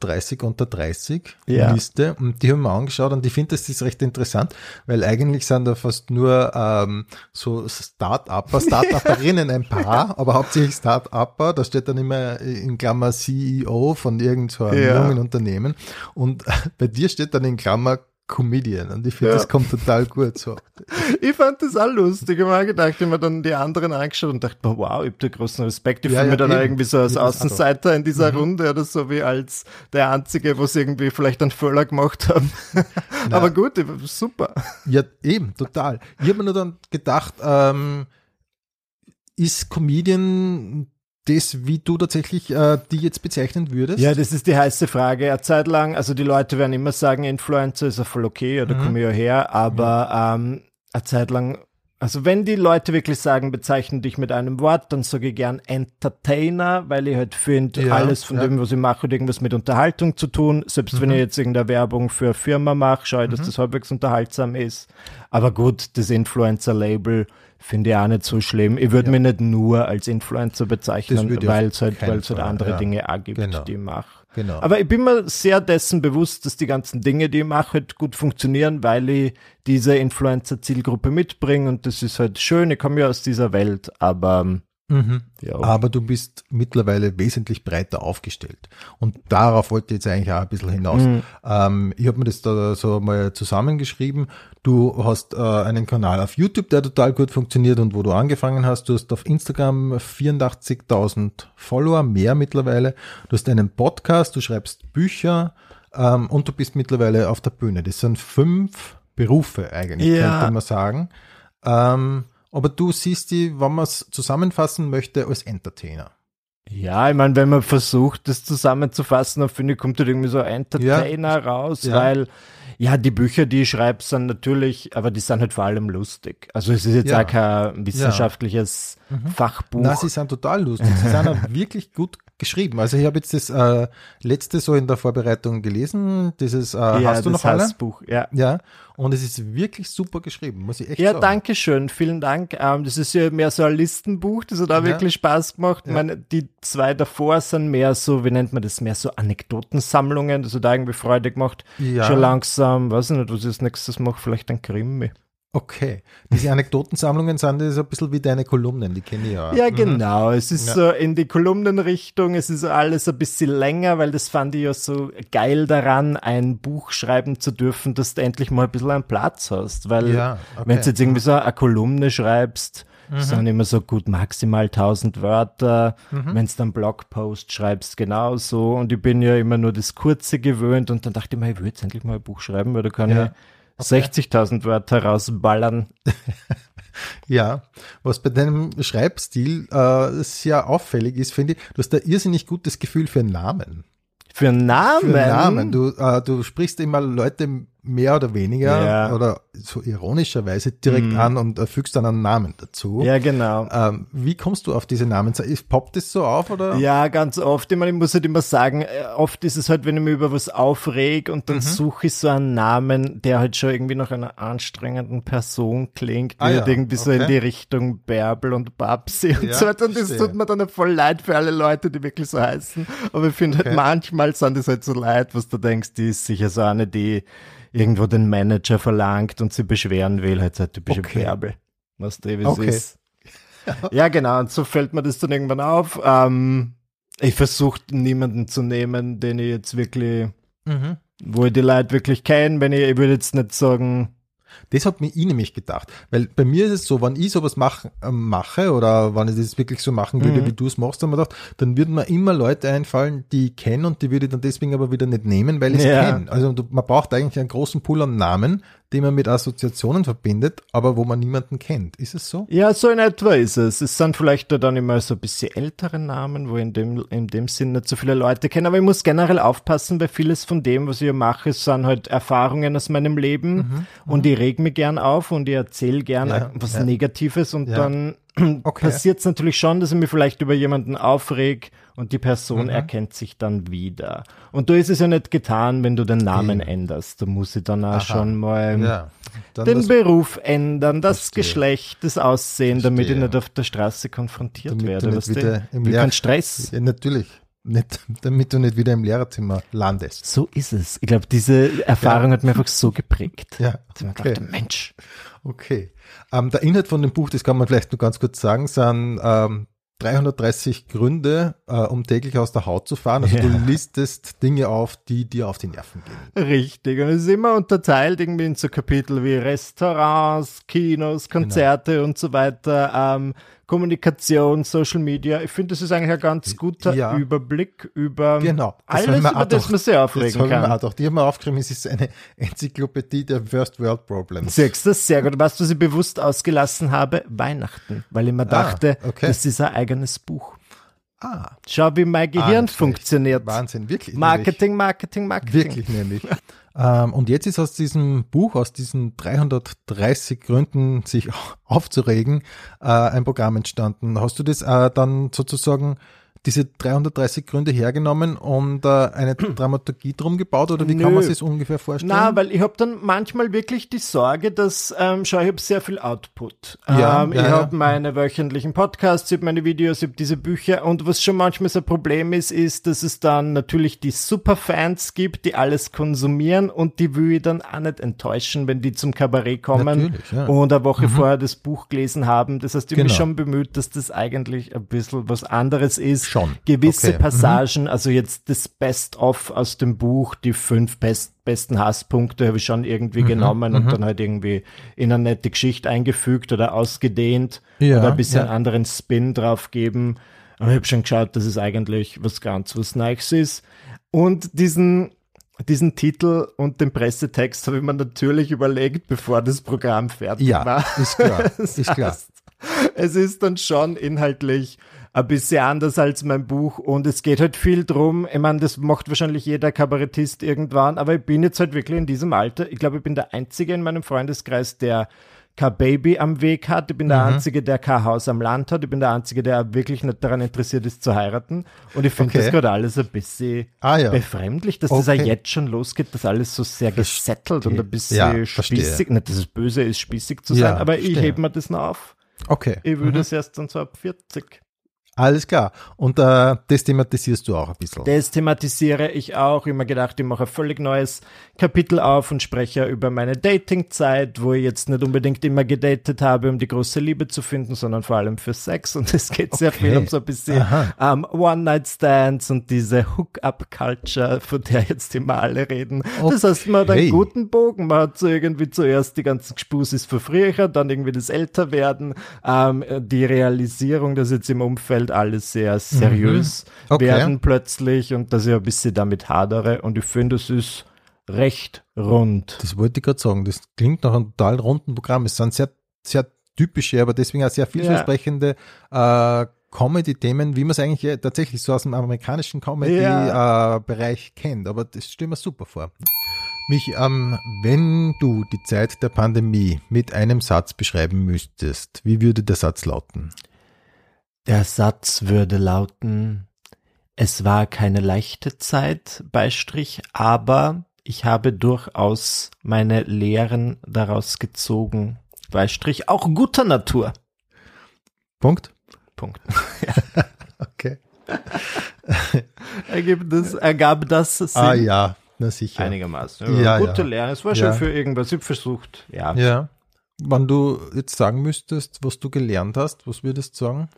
30 unter 30 ja. Liste und die haben wir angeschaut und ich finde, das ist recht interessant, weil eigentlich sind da fast nur ähm, so Start-Upper, Start-Upperinnen ein paar, aber hauptsächlich Start-Upper, da steht dann immer in Klammer CEO von irgendeinem so ja. jungen Unternehmen und bei dir steht dann in Klammer Comedian und ich finde, ja. das kommt total gut so. ich fand das auch lustig. Ich habe gedacht, ich habe mir dann die anderen angeschaut und dachte, wow, ich habe dir großen Respekt. Ich ja, fühle ja, mich dann eben. irgendwie so als Außenseiter in dieser mhm. Runde oder so wie als der Einzige, wo sie irgendwie vielleicht einen Fehler gemacht haben. Aber gut, super. Ja, eben, total. Ich habe mir nur dann gedacht, ähm, ist Comedian das, wie du tatsächlich äh, die jetzt bezeichnen würdest? Ja, das ist die heiße Frage. Eine Zeit lang, also die Leute werden immer sagen, Influencer ist ja voll okay, oder mhm. komme ich ja her, aber mhm. ähm, eine Zeit lang, also wenn die Leute wirklich sagen, bezeichnen dich mit einem Wort, dann sage ich gern Entertainer, weil ich halt finde, ja, alles von ja. dem, was ich mache, hat irgendwas mit Unterhaltung zu tun. Selbst mhm. wenn ich jetzt irgendeine Werbung für eine Firma mache, schaue ich, dass mhm. das halbwegs unterhaltsam ist. Aber gut, das Influencer-Label finde ich auch nicht so schlimm. Ich würde ja. mich nicht nur als Influencer bezeichnen, weil es halt, weil es halt andere ja. Dinge auch gibt, genau. die ich mache. Genau. Aber ich bin mir sehr dessen bewusst, dass die ganzen Dinge, die ich mache, halt gut funktionieren, weil ich diese Influencer-Zielgruppe mitbringe und das ist halt schön. Ich komme ja aus dieser Welt, aber Mhm. Ja. Aber du bist mittlerweile wesentlich breiter aufgestellt. Und darauf wollte ich jetzt eigentlich auch ein bisschen hinaus. Mhm. Ähm, ich habe mir das da so mal zusammengeschrieben. Du hast äh, einen Kanal auf YouTube, der total gut funktioniert und wo du angefangen hast. Du hast auf Instagram 84.000 Follower, mehr mittlerweile. Du hast einen Podcast, du schreibst Bücher ähm, und du bist mittlerweile auf der Bühne. Das sind fünf Berufe eigentlich, ja. könnte man sagen. Ähm, aber du siehst die, wenn man es zusammenfassen möchte, als Entertainer. Ja, ich meine, wenn man versucht, das zusammenzufassen, dann finde ich, kommt da irgendwie so ein Entertainer ja. raus, ja. weil ja, die Bücher, die ich schreibe, sind natürlich, aber die sind halt vor allem lustig. Also es ist jetzt ja. auch kein wissenschaftliches mhm. Fachbuch. Na, sie sind total lustig. Sie sind auch wirklich gut geschrieben. Also ich habe jetzt das äh, letzte so in der Vorbereitung gelesen, dieses äh, ja, Hast du noch alle? Buch, ja. Ja, und es ist wirklich super geschrieben, muss ich echt ja, sagen. Ja, danke schön, vielen Dank. Ähm, das ist ja mehr so ein Listenbuch, das hat auch ja. wirklich Spaß gemacht. Ja. Meine, die zwei davor sind mehr so, wie nennt man das, mehr so Anekdotensammlungen, das hat irgendwie Freude gemacht. Ja. Schon langsam, weiß ich nicht, was ich als nächstes mache, vielleicht ein Krimi. Okay. Diese Anekdotensammlungen sind das ein bisschen wie deine Kolumnen, die kenne ich ja. Ja, mhm. genau. Es ist ja. so in die Kolumnenrichtung, es ist alles ein bisschen länger, weil das fand ich ja so geil daran, ein Buch schreiben zu dürfen, dass du endlich mal ein bisschen einen Platz hast. Weil ja, okay. wenn du jetzt irgendwie so eine Kolumne schreibst, mhm. sind immer so gut maximal 1000 Wörter. Mhm. Wenn du dann Blogpost schreibst, genauso. Und ich bin ja immer nur das Kurze gewöhnt und dann dachte ich mir, ich will jetzt endlich mal ein Buch schreiben, weil da kann ja. ich Okay. 60.000 Wörter rausballern. ja, was bei deinem Schreibstil äh, sehr auffällig ist, finde ich, du hast ein irrsinnig gutes Gefühl für Namen. Für Namen? Für Namen. Du, äh, du sprichst immer Leute mehr oder weniger ja. oder so ironischerweise direkt mhm. an und äh, fügst dann einen Namen dazu. Ja, genau. Ähm, wie kommst du auf diese Namen? Poppt das so auf oder? Ja, ganz oft. Ich, meine, ich muss halt immer sagen, äh, oft ist es halt, wenn ich mich über was aufreg und dann mhm. suche ich so einen Namen, der halt schon irgendwie nach einer anstrengenden Person klingt, ah, ja. irgendwie okay. so in die Richtung Bärbel und Babsi und ja, so weiter. Und das tut mir dann voll leid für alle Leute, die wirklich so heißen. Aber ich finde halt okay. halt manchmal sind das halt so leid, was du denkst, die ist sicher so eine, die irgendwo den Manager verlangt und sie beschweren will, halt sagt, du bist okay. ein Bärbel. Was Davis okay. ist. ja, genau, und so fällt mir das dann irgendwann auf. Ähm, ich versuche niemanden zu nehmen, den ich jetzt wirklich, mhm. wo ich die Leute wirklich kenne, wenn ich, ich würde jetzt nicht sagen, das hat mir ich nämlich gedacht. Weil bei mir ist es so, wenn ich sowas mach, äh, mache oder wenn ich das wirklich so machen würde, mhm. wie du es machst, dann, gedacht, dann würden mir immer Leute einfallen, die ich kenne und die würde ich dann deswegen aber wieder nicht nehmen, weil ich es ja. kenne. Also man braucht eigentlich einen großen Pool an Namen, den man mit Assoziationen verbindet, aber wo man niemanden kennt. Ist es so? Ja, so in etwa ist es. Es sind vielleicht dann immer so ein bisschen ältere Namen, wo in dem, in dem Sinn nicht so viele Leute kennen, aber ich muss generell aufpassen, weil vieles von dem, was ich mache, sind halt Erfahrungen aus meinem Leben mhm, und ich reg mich gern auf und ich erzähle gern ja, was ja. Negatives und ja. dann okay. passiert es natürlich schon, dass ich mich vielleicht über jemanden aufreg und die Person mhm. erkennt sich dann wieder. Und da ist es ja nicht getan, wenn du den Namen okay. änderst. Da muss ich dann auch Aha. schon mal ja. den Beruf ändern, das verstehe. Geschlecht, das Aussehen, verstehe. damit ich nicht auf der Straße konfrontiert damit werde. Du nicht wieder im Lehr kein Stress. Ja, natürlich. Nicht, damit du nicht wieder im Lehrerzimmer landest. So ist es. Ich glaube, diese Erfahrung ja. hat mir einfach so geprägt. Ja. Dass ich okay. dachte, Mensch. Okay. Ähm, der Inhalt von dem Buch, das kann man vielleicht nur ganz kurz sagen, sind ähm, 330 Gründe, äh, um täglich aus der Haut zu fahren. Also ja. du listest Dinge auf, die dir auf die Nerven gehen. Richtig. Und es ist immer unterteilt irgendwie in so Kapitel wie Restaurants, Kinos, genau. Konzerte genau. und so weiter. Ähm, Kommunikation, Social Media. Ich finde, das ist eigentlich ein ganz guter ja. Überblick über genau. das alles, über das man sich aufregen das kann. Auch. Die haben wir aufgeschrieben, es ist eine Enzyklopädie der First World Problems. Siehst du, sehr gut. Was du sie bewusst ausgelassen habe? Weihnachten. Weil ich mir ah, dachte, ah, okay. das ist ein eigenes Buch. Ah. Schau, wie mein Gehirn ah, funktioniert. Wahnsinn, wirklich. Marketing, Marketing, Marketing. Wirklich nämlich. Ähm, und jetzt ist aus diesem Buch, aus diesen 330 Gründen, sich aufzuregen, äh, ein Programm entstanden. Hast du das äh, dann sozusagen diese 330 Gründe hergenommen und äh, eine Dramaturgie drum gebaut oder wie Nö. kann man sich das ungefähr vorstellen? Na, weil ich habe dann manchmal wirklich die Sorge, dass, ähm, schau, ich habe sehr viel Output. Ja, ähm, ja, ich ja. habe meine wöchentlichen Podcasts, ich habe meine Videos, ich habe diese Bücher und was schon manchmal so ein Problem ist, ist, dass es dann natürlich die Superfans gibt, die alles konsumieren und die will ich dann auch nicht enttäuschen, wenn die zum Kabarett kommen ja. und eine Woche mhm. vorher das Buch gelesen haben. Das heißt, ich genau. bin schon bemüht, dass das eigentlich ein bisschen was anderes ist Schon. Gewisse okay. Mhm. Passagen, mhm. also jetzt das Best-of aus dem Buch, die fünf best, besten Hasspunkte habe ich schon irgendwie mhm. genommen und mhm. dann halt irgendwie in eine nette Geschichte eingefügt oder ausgedehnt ja, oder ein bisschen ja. anderen Spin drauf geben. Aber ich habe schon geschaut, dass es eigentlich was ganz was Neues ist. Und diesen diesen Titel und den Pressetext habe ich mir natürlich überlegt, bevor das Programm fertig ja, war. Ist klar, ist klar. Es ist dann schon inhaltlich ein bisschen anders als mein Buch und es geht halt viel drum. Ich meine, das macht wahrscheinlich jeder Kabarettist irgendwann, aber ich bin jetzt halt wirklich in diesem Alter. Ich glaube, ich bin der Einzige in meinem Freundeskreis, der kein Baby am Weg hat. Ich bin der mhm. Einzige, der kein Haus am Land hat. Ich bin der Einzige, der wirklich nicht daran interessiert ist zu heiraten. Und ich finde okay. das gerade alles ein bisschen ah, ja. befremdlich, dass okay. das auch jetzt schon losgeht, dass alles so sehr gesettelt und ein bisschen ja, spießig, nicht dass es böse ist, spießig zu sein, ja, aber verstehe. ich hebe mir das noch auf. Okay. Ich würde mhm. es erst dann so ab 40. Alles klar. Und äh, das thematisierst du auch ein bisschen. Das thematisiere ich auch. Immer gedacht, ich mache ein völlig neues Kapitel auf und spreche über meine Datingzeit, wo ich jetzt nicht unbedingt immer gedatet habe, um die große Liebe zu finden, sondern vor allem für Sex. Und es geht sehr okay. viel um so ein bisschen um, One-Night-Stands und diese Hook-Up-Culture, von der jetzt immer alle reden. Okay. Das heißt, man hat einen guten Bogen. Man hat so irgendwie zuerst die ganzen Gespusis für früher, dann irgendwie das Älterwerden, ähm, die Realisierung, dass jetzt im Umfeld alles sehr seriös mhm. okay. werden plötzlich und dass ich ein bisschen damit hadere. Und ich finde, es ist recht rund. Das wollte ich gerade sagen. Das klingt nach einem total runden Programm. Es sind sehr, sehr typische, aber deswegen auch sehr vielversprechende ja. äh, Comedy-Themen, wie man es eigentlich tatsächlich so aus dem amerikanischen Comedy-Bereich ja. äh, kennt. Aber das stellen wir super vor. Mich, ähm, wenn du die Zeit der Pandemie mit einem Satz beschreiben müsstest, wie würde der Satz lauten? Der Satz würde lauten, es war keine leichte Zeit, Beistrich, aber ich habe durchaus meine Lehren daraus gezogen. Beistrich auch guter Natur. Punkt. Punkt. okay. Ergibt das, ergab das Sinn? Ah ja, na sicher. Einigermaßen. Ja, Gute ja. Lehre. Es war schon ja. für irgendwas. Ich versucht. Ja. Ja. Wenn du jetzt sagen müsstest, was du gelernt hast, was würdest du sagen?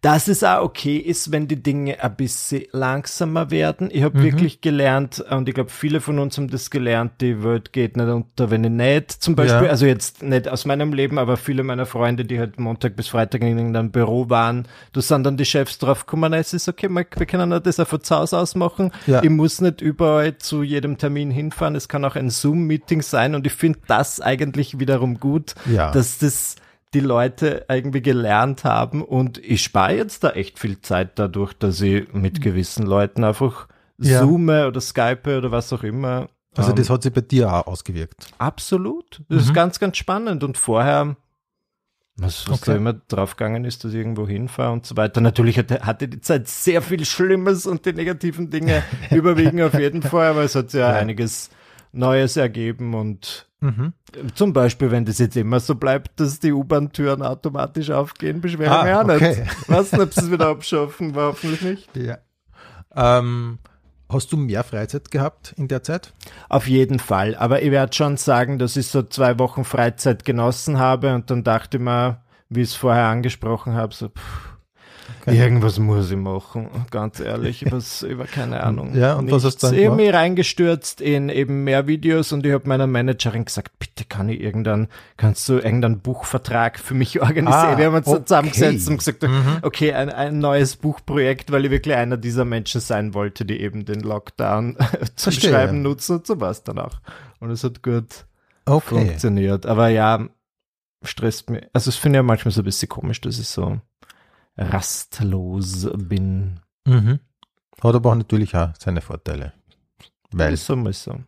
Dass es auch okay ist, wenn die Dinge ein bisschen langsamer werden. Ich habe mhm. wirklich gelernt, und ich glaube, viele von uns haben das gelernt, die Welt geht nicht unter, wenn ich nicht. Zum Beispiel, ja. also jetzt nicht aus meinem Leben, aber viele meiner Freunde, die halt Montag bis Freitag in irgendeinem Büro waren, da sind dann die Chefs drauf gekommen, es ist okay, wir können das auch von zu Hause aus machen. Ja. Ich muss nicht überall zu jedem Termin hinfahren. Es kann auch ein Zoom-Meeting sein und ich finde das eigentlich wiederum gut ja. Dass das die Leute irgendwie gelernt haben und ich spare jetzt da echt viel Zeit dadurch, dass ich mit gewissen Leuten einfach ja. zoome oder skype oder was auch immer. Also das ähm, hat sich bei dir auch ausgewirkt? Absolut. Das mhm. ist ganz, ganz spannend und vorher was, was okay. da immer draufgegangen ist, dass ich irgendwo hinfahre und so weiter. Natürlich hatte, hatte die Zeit sehr viel Schlimmes und die negativen Dinge überwiegen auf jeden Fall, aber es hat ja, ja. einiges Neues ergeben und mhm. zum Beispiel, wenn das jetzt immer so bleibt, dass die U-Bahn-Türen automatisch aufgehen, beschwere ich ah, mich auch okay. nicht. Was, ob sie es wieder abschaffen, war hoffentlich nicht. Ja. Ähm, hast du mehr Freizeit gehabt in der Zeit? Auf jeden Fall, aber ich werde schon sagen, dass ich so zwei Wochen Freizeit genossen habe und dann dachte ich mir, wie ich es vorher angesprochen habe, so, pff, Okay. Irgendwas muss ich machen, ganz ehrlich, was über keine Ahnung. Ja, und Nichts. was hast du dann Ich habe mich reingestürzt in eben mehr Videos und ich habe meiner Managerin gesagt, bitte kann ich irgendeinen, kannst du irgendeinen Buchvertrag für mich organisieren? Ah, wir haben uns okay. zusammengesetzt und gesagt, mhm. okay, ein, ein neues Buchprojekt, weil ich wirklich einer dieser Menschen sein wollte, die eben den Lockdown zum Verstehe. Schreiben nutzen und so was dann auch. Und es hat gut okay. funktioniert. Aber ja, stresst mich. Also es finde ich ja manchmal so ein bisschen komisch, dass ich so rastlos bin. Mhm. Hat aber auch natürlich auch seine Vorteile. Weil ist so, ist so.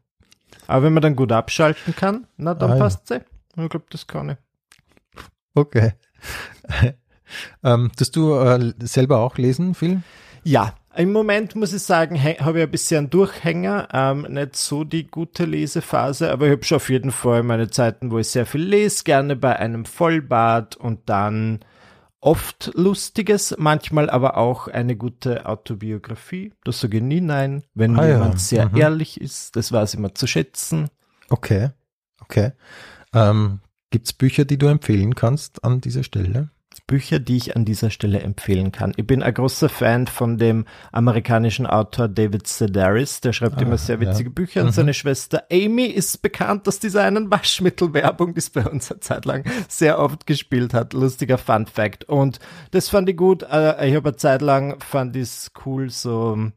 Aber wenn man dann gut abschalten kann, na dann ah, passt ja. Ich glaube, das kann ich. Okay. ähm, dass du äh, selber auch lesen viel? Ja, im Moment muss ich sagen, habe ich ein bisschen einen Durchhänger, ähm, nicht so die gute Lesephase, aber ich habe schon auf jeden Fall meine Zeiten, wo ich sehr viel lese, gerne bei einem Vollbad und dann oft Lustiges, manchmal aber auch eine gute Autobiografie. Das sage ich nie nein, wenn ah, jemand ja. sehr mhm. ehrlich ist, das weiß ich immer zu schätzen. Okay, okay. Ähm, Gibt es Bücher, die du empfehlen kannst an dieser Stelle? Bücher, die ich an dieser Stelle empfehlen kann. Ich bin ein großer Fan von dem amerikanischen Autor David Sedaris. Der schreibt ah, immer sehr witzige ja. Bücher. Und mhm. seine Schwester Amy ist bekannt, dass dieser einen Waschmittelwerbung, die es bei uns eine Zeit lang sehr oft gespielt hat. Lustiger Fun Fact. Und das fand ich gut. Äh, ich habe eine Zeit lang fand ich es cool, so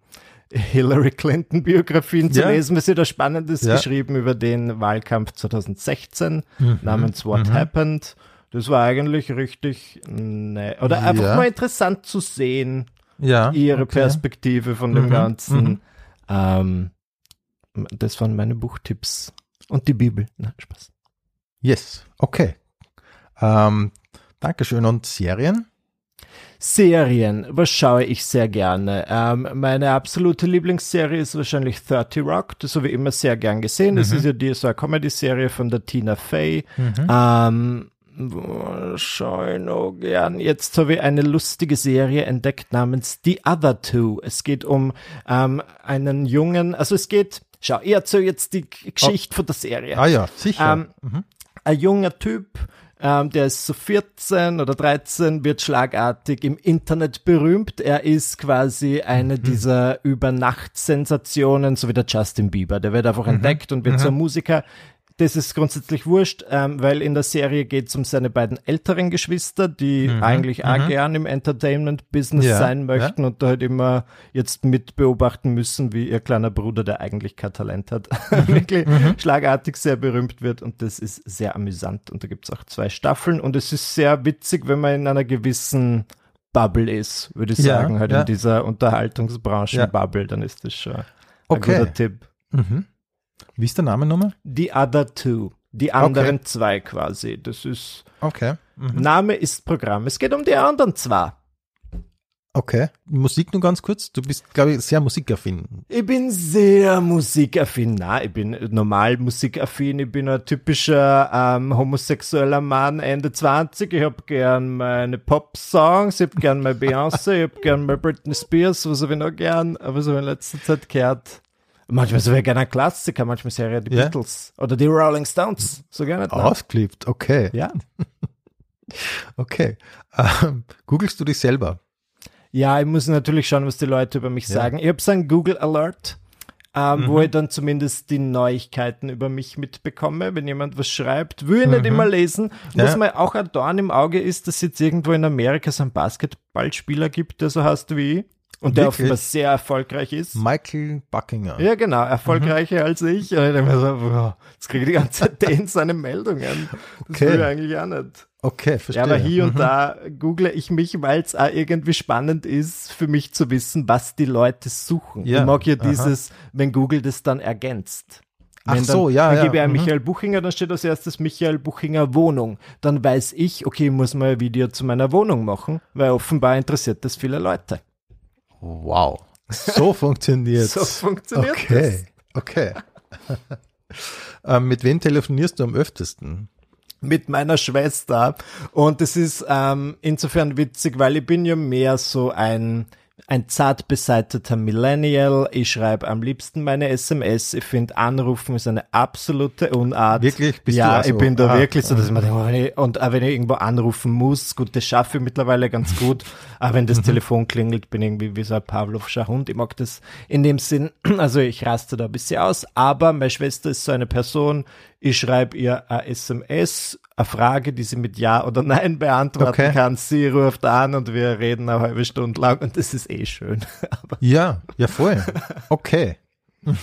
Hillary Clinton Biografien zu ja. lesen, was sie da Spannendes ja. geschrieben über den Wahlkampf 2016 mhm. namens What mhm. Happened. Das war eigentlich richtig, ne, oder einfach ja. mal interessant zu sehen, ja, ihre okay. Perspektive von dem mhm, Ganzen. Mhm. Ähm, das waren meine Buchtipps. Und die Bibel. Na, Spaß. Yes, okay. Ähm, Dankeschön. Und Serien? Serien, was schaue ich sehr gerne? Ähm, meine absolute Lieblingsserie ist wahrscheinlich 30 Rock. Das habe ich immer sehr gern gesehen. Das mhm. ist ja die so eine Comedy-Serie von der Tina Fey. Mhm. Ähm, Schau ich noch gern. Jetzt habe ich eine lustige Serie entdeckt namens The Other Two. Es geht um ähm, einen jungen, also es geht, schau, ich erzähle jetzt die Geschichte oh. von der Serie. Ah ja, sicher. Ähm, mhm. Ein junger Typ, ähm, der ist so 14 oder 13, wird schlagartig im Internet berühmt. Er ist quasi eine mhm. dieser Übernachtsensationen, so wie der Justin Bieber. Der wird einfach mhm. entdeckt und wird mhm. so Musiker das ist grundsätzlich wurscht, ähm, weil in der Serie geht es um seine beiden älteren Geschwister, die mhm. eigentlich auch mhm. gern im Entertainment-Business ja. sein möchten ja. und da halt immer jetzt mit beobachten müssen, wie ihr kleiner Bruder, der eigentlich kein Talent hat, mhm. wirklich mhm. schlagartig sehr berühmt wird und das ist sehr amüsant und da gibt es auch zwei Staffeln und es ist sehr witzig, wenn man in einer gewissen Bubble ist, würde ich sagen, ja, halt in dieser Unterhaltungsbranchen-Bubble, dann ist das schon okay. ein guter Tipp. Mhm. Wie ist der Name nochmal? The Other Two. Die anderen okay. zwei quasi. Das ist. Okay. Mhm. Name ist Programm. Es geht um die anderen zwei. Okay. Musik nur ganz kurz. Du bist, glaube ich, sehr musikaffin. Ich bin sehr musikaffin. Nein, ich bin normal musikaffin. Ich bin ein typischer ähm, homosexueller Mann, Ende 20. Ich habe gern meine Pop-Songs, ich habe gern meine Beyoncé, ich habe gern meine Britney Spears, was habe ich noch gern, aber so in letzter Zeit gehört Manchmal so wie gerne ein Klassiker, manchmal sehr die ja. Beatles oder die Rolling Stones. So gerne. Ausgeliebt, okay. Ja. okay. Ähm, googelst du dich selber? Ja, ich muss natürlich schauen, was die Leute über mich ja. sagen. Ich habe so einen Google Alert, ähm, mhm. wo ich dann zumindest die Neuigkeiten über mich mitbekomme, wenn jemand was schreibt. Will ich mhm. nicht immer lesen. Ja. Was mir auch ein Dorn im Auge ist, dass es jetzt irgendwo in Amerika so einen Basketballspieler gibt, der so heißt wie ich. Und der offenbar sehr erfolgreich ist. Michael Buckinger. Ja, genau, erfolgreicher mhm. als ich. Und ich denke mir so, boah, jetzt kriege ich die ganze Zeit den seine Meldungen. Das okay. will ich eigentlich auch nicht. Okay, verstehe. Ja, aber hier mhm. und da google ich mich, weil es auch irgendwie spannend ist, für mich zu wissen, was die Leute suchen. Ja. Ich mag ja dieses, wenn Google das dann ergänzt. Wenn Ach so, dann, ja. Dann ja. gebe ich mhm. Michael Buchinger, dann steht als erstes Michael Buchinger Wohnung. Dann weiß ich, okay, ich muss mal ein Video zu meiner Wohnung machen, weil offenbar interessiert das viele Leute. Wow. So funktioniert So funktioniert Okay, das. okay. ähm, mit wem telefonierst du am öftesten? Mit meiner Schwester. Und es ist ähm, insofern witzig, weil ich bin ja mehr so ein ein zart beseiteter Millennial. Ich schreibe am liebsten meine SMS. Ich finde, Anrufen ist eine absolute Unart. Wirklich? Bist ja, du ich bin da ah, wirklich so, dass ich mir denke, und auch wenn ich irgendwo anrufen muss, gut, das schaffe ich mittlerweile ganz gut. Aber wenn das mhm. Telefon klingelt, bin ich irgendwie wie so ein Pavlovscher Hund. Ich mag das in dem Sinn, also ich raste da ein bisschen aus. Aber meine Schwester ist so eine Person, ich schreibe ihr eine SMS, eine Frage, die sie mit Ja oder Nein beantworten okay. kann. Sie ruft an und wir reden eine halbe Stunde lang und das ist eh schön. ja, ja voll. Okay.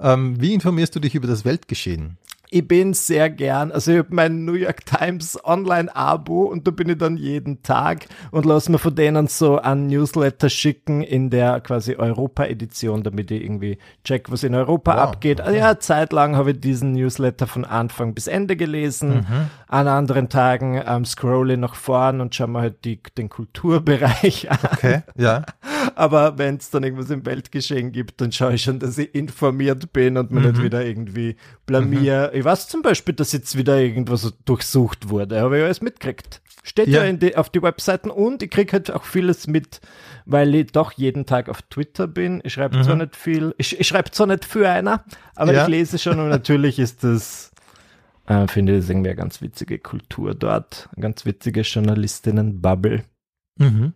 ähm, wie informierst du dich über das Weltgeschehen? Ich bin sehr gern, also ich habe mein New York Times Online-Abo und da bin ich dann jeden Tag und lasse mir von denen so ein Newsletter schicken in der quasi Europa-Edition, damit ich irgendwie check, was in Europa wow, abgeht. Okay. Also ja, zeitlang habe ich diesen Newsletter von Anfang bis Ende gelesen. Mhm. An anderen Tagen ähm, scrolle ich nach vorn und schaue mir halt die, den Kulturbereich an. Okay, ja. Aber wenn es dann irgendwas im Weltgeschehen gibt, dann schaue ich schon, dass ich informiert bin und mir mhm. nicht wieder irgendwie blamier. Mhm. Ich weiß zum Beispiel, dass jetzt wieder irgendwas durchsucht wurde, habe ich alles mitgekriegt. Steht ja, ja die, auf die Webseiten und ich kriege halt auch vieles mit, weil ich doch jeden Tag auf Twitter bin. Ich schreibe mhm. zwar nicht viel, ich, ich schreibe zwar nicht für einer, aber ja. ich lese schon und natürlich ist das, äh, finde ich das irgendwie eine ganz witzige Kultur dort, eine ganz witzige Journalistinnen-Bubble. Mhm.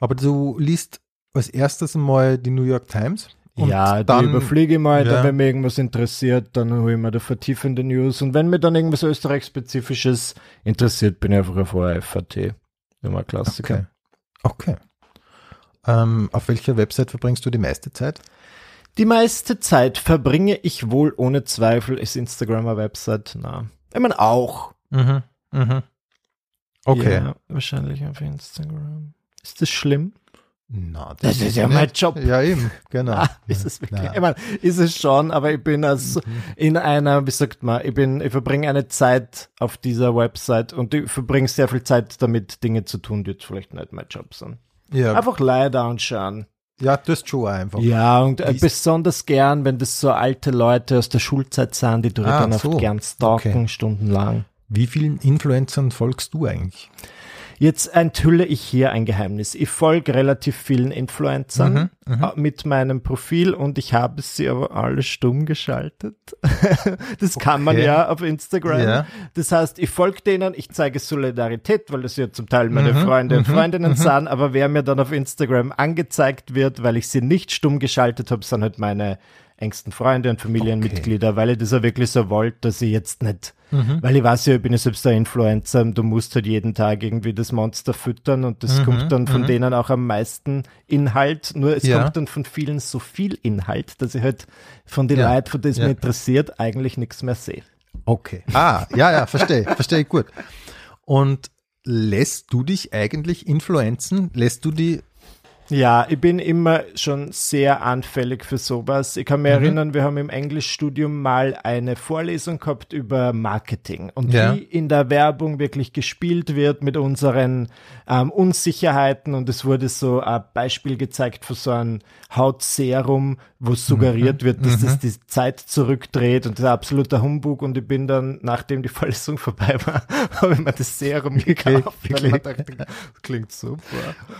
Aber du liest als erstes mal die New York Times? Und ja, dann, die überfliege ich mal, ja. dann, wenn mich irgendwas interessiert, dann hole ich mir da vertiefende News. Und wenn mir dann irgendwas Österreich-Spezifisches interessiert, bin ich einfach auf ORFAT. Immer Klassiker. Okay. okay. Ähm, auf welcher Website verbringst du die meiste Zeit? Die meiste Zeit verbringe ich wohl ohne Zweifel, ist Instagram eine Website? Na, ich meine auch. Mhm, mhm. Okay. Ja, wahrscheinlich auf Instagram. Ist das schlimm? Na, das, das ist ja mein Job. Ja, eben, genau. Ah, ist es wirklich? Ich meine, ist es schon, aber ich bin als in einer, wie sagt man, ich bin, ich verbringe eine Zeit auf dieser Website und ich verbringe sehr viel Zeit damit, Dinge zu tun, die jetzt vielleicht nicht mein Job sind. Ja. Einfach leider anschauen. Ja, das ist schon einfach. Ja, und äh, besonders gern, wenn das so alte Leute aus der Schulzeit sind, die du ah, dann so. oft gern stalken, okay. stundenlang. Wie vielen Influencern folgst du eigentlich? Jetzt enthülle ich hier ein Geheimnis. Ich folge relativ vielen Influencern mhm, mhm, äh, mit meinem Profil und ich habe sie aber alle stumm geschaltet. das okay. kann man ja auf Instagram. Ja. Das heißt, ich folge denen, ich zeige Solidarität, weil das ja zum Teil meine mhm, Freunde und mhm, Freundinnen mhm. sind, aber wer mir dann auf Instagram angezeigt wird, weil ich sie nicht stumm geschaltet habe, sind halt meine engsten Freunde und Familienmitglieder, okay. weil ich das ja wirklich so wollte, dass ich jetzt nicht, mhm. weil ich weiß ja, ich bin ja selbst der Influencer, du musst halt jeden Tag irgendwie das Monster füttern und das mhm. kommt dann von mhm. denen auch am meisten Inhalt, nur es ja. kommt dann von vielen so viel Inhalt, dass ich halt von den ja. Leuten, von denen es ja. mich interessiert, eigentlich nichts mehr sehe. Okay. Ah, ja, ja, verstehe, verstehe gut. Und lässt du dich eigentlich influenzen? Lässt du die ja, ich bin immer schon sehr anfällig für sowas. Ich kann mich mhm. erinnern, wir haben im Englischstudium mal eine Vorlesung gehabt über Marketing und ja. wie in der Werbung wirklich gespielt wird mit unseren ähm, Unsicherheiten und es wurde so ein Beispiel gezeigt für so ein Hautserum, wo suggeriert mhm. wird, dass mhm. das die Zeit zurückdreht und das ist absoluter Humbug und ich bin dann, nachdem die Vorlesung vorbei war, habe ich mir das Serum gekauft, weil ich dachte, das klingt super.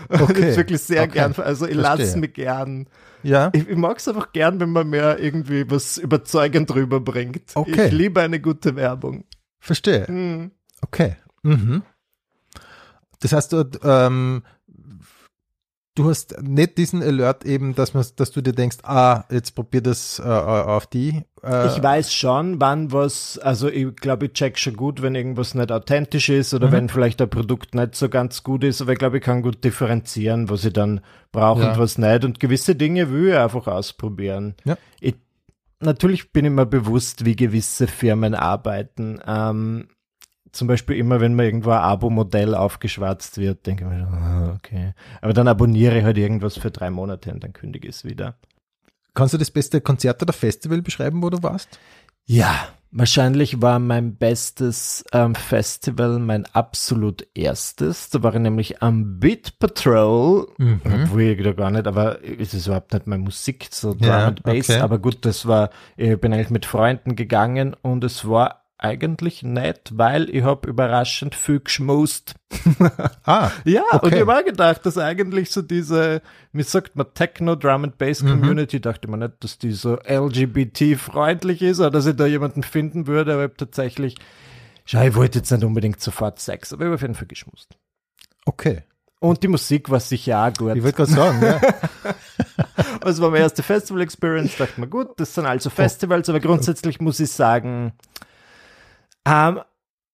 Okay. Das ist wirklich sehr okay. Gern, also ich lasse mich gern. Ja. Ich, ich mag es einfach gern, wenn man mehr irgendwie was überzeugend drüber bringt. Okay. Ich liebe eine gute Werbung. Verstehe. Mhm. Okay. Mhm. Das heißt, du, ähm, du hast nicht diesen Alert eben, dass man, dass du dir denkst, ah, jetzt probier das äh, auf die. Äh. Ich weiß schon, wann was, also ich glaube, ich check schon gut, wenn irgendwas nicht authentisch ist oder mhm. wenn vielleicht ein Produkt nicht so ganz gut ist, aber ich glaube, ich kann gut differenzieren, was ich dann brauche ja. und was nicht. Und gewisse Dinge will ich einfach ausprobieren. Ja. Ich, natürlich bin ich mir bewusst, wie gewisse Firmen arbeiten. Ähm, zum Beispiel immer, wenn mir irgendwo ein Abo-Modell aufgeschwatzt wird, denke ich mir, oh, okay. Aber dann abonniere ich halt irgendwas für drei Monate und dann kündige ich es wieder. Kannst du das beste Konzert oder Festival beschreiben, wo du warst? Ja, wahrscheinlich war mein bestes ähm, Festival mein absolut erstes. Da war ich nämlich am Beat Patrol, mhm. obwohl ich da gar nicht, aber es ist überhaupt nicht meine Musik, so Drum ja, and Bass. Okay. Aber gut, das war, ich bin eigentlich mit Freunden gegangen und es war eigentlich nett, weil ich habe überraschend viel geschmust. ah, ja, okay. und ich habe auch gedacht, dass eigentlich so diese, wie sagt man, Techno, Drum and Bass mhm. Community, mhm. dachte man nicht, dass die so LGBT-freundlich ist oder dass ich da jemanden finden würde, aber ich habe tatsächlich, schau, ich wollte jetzt nicht unbedingt sofort Sex, aber ich habe auf jeden Fall geschmust. Okay. Und die Musik war sicher auch gut. Ich wollte gerade sagen, ja. das war meine erste Festival-Experience, dachte mir, gut, das sind also Festivals, aber grundsätzlich muss ich sagen, ähm,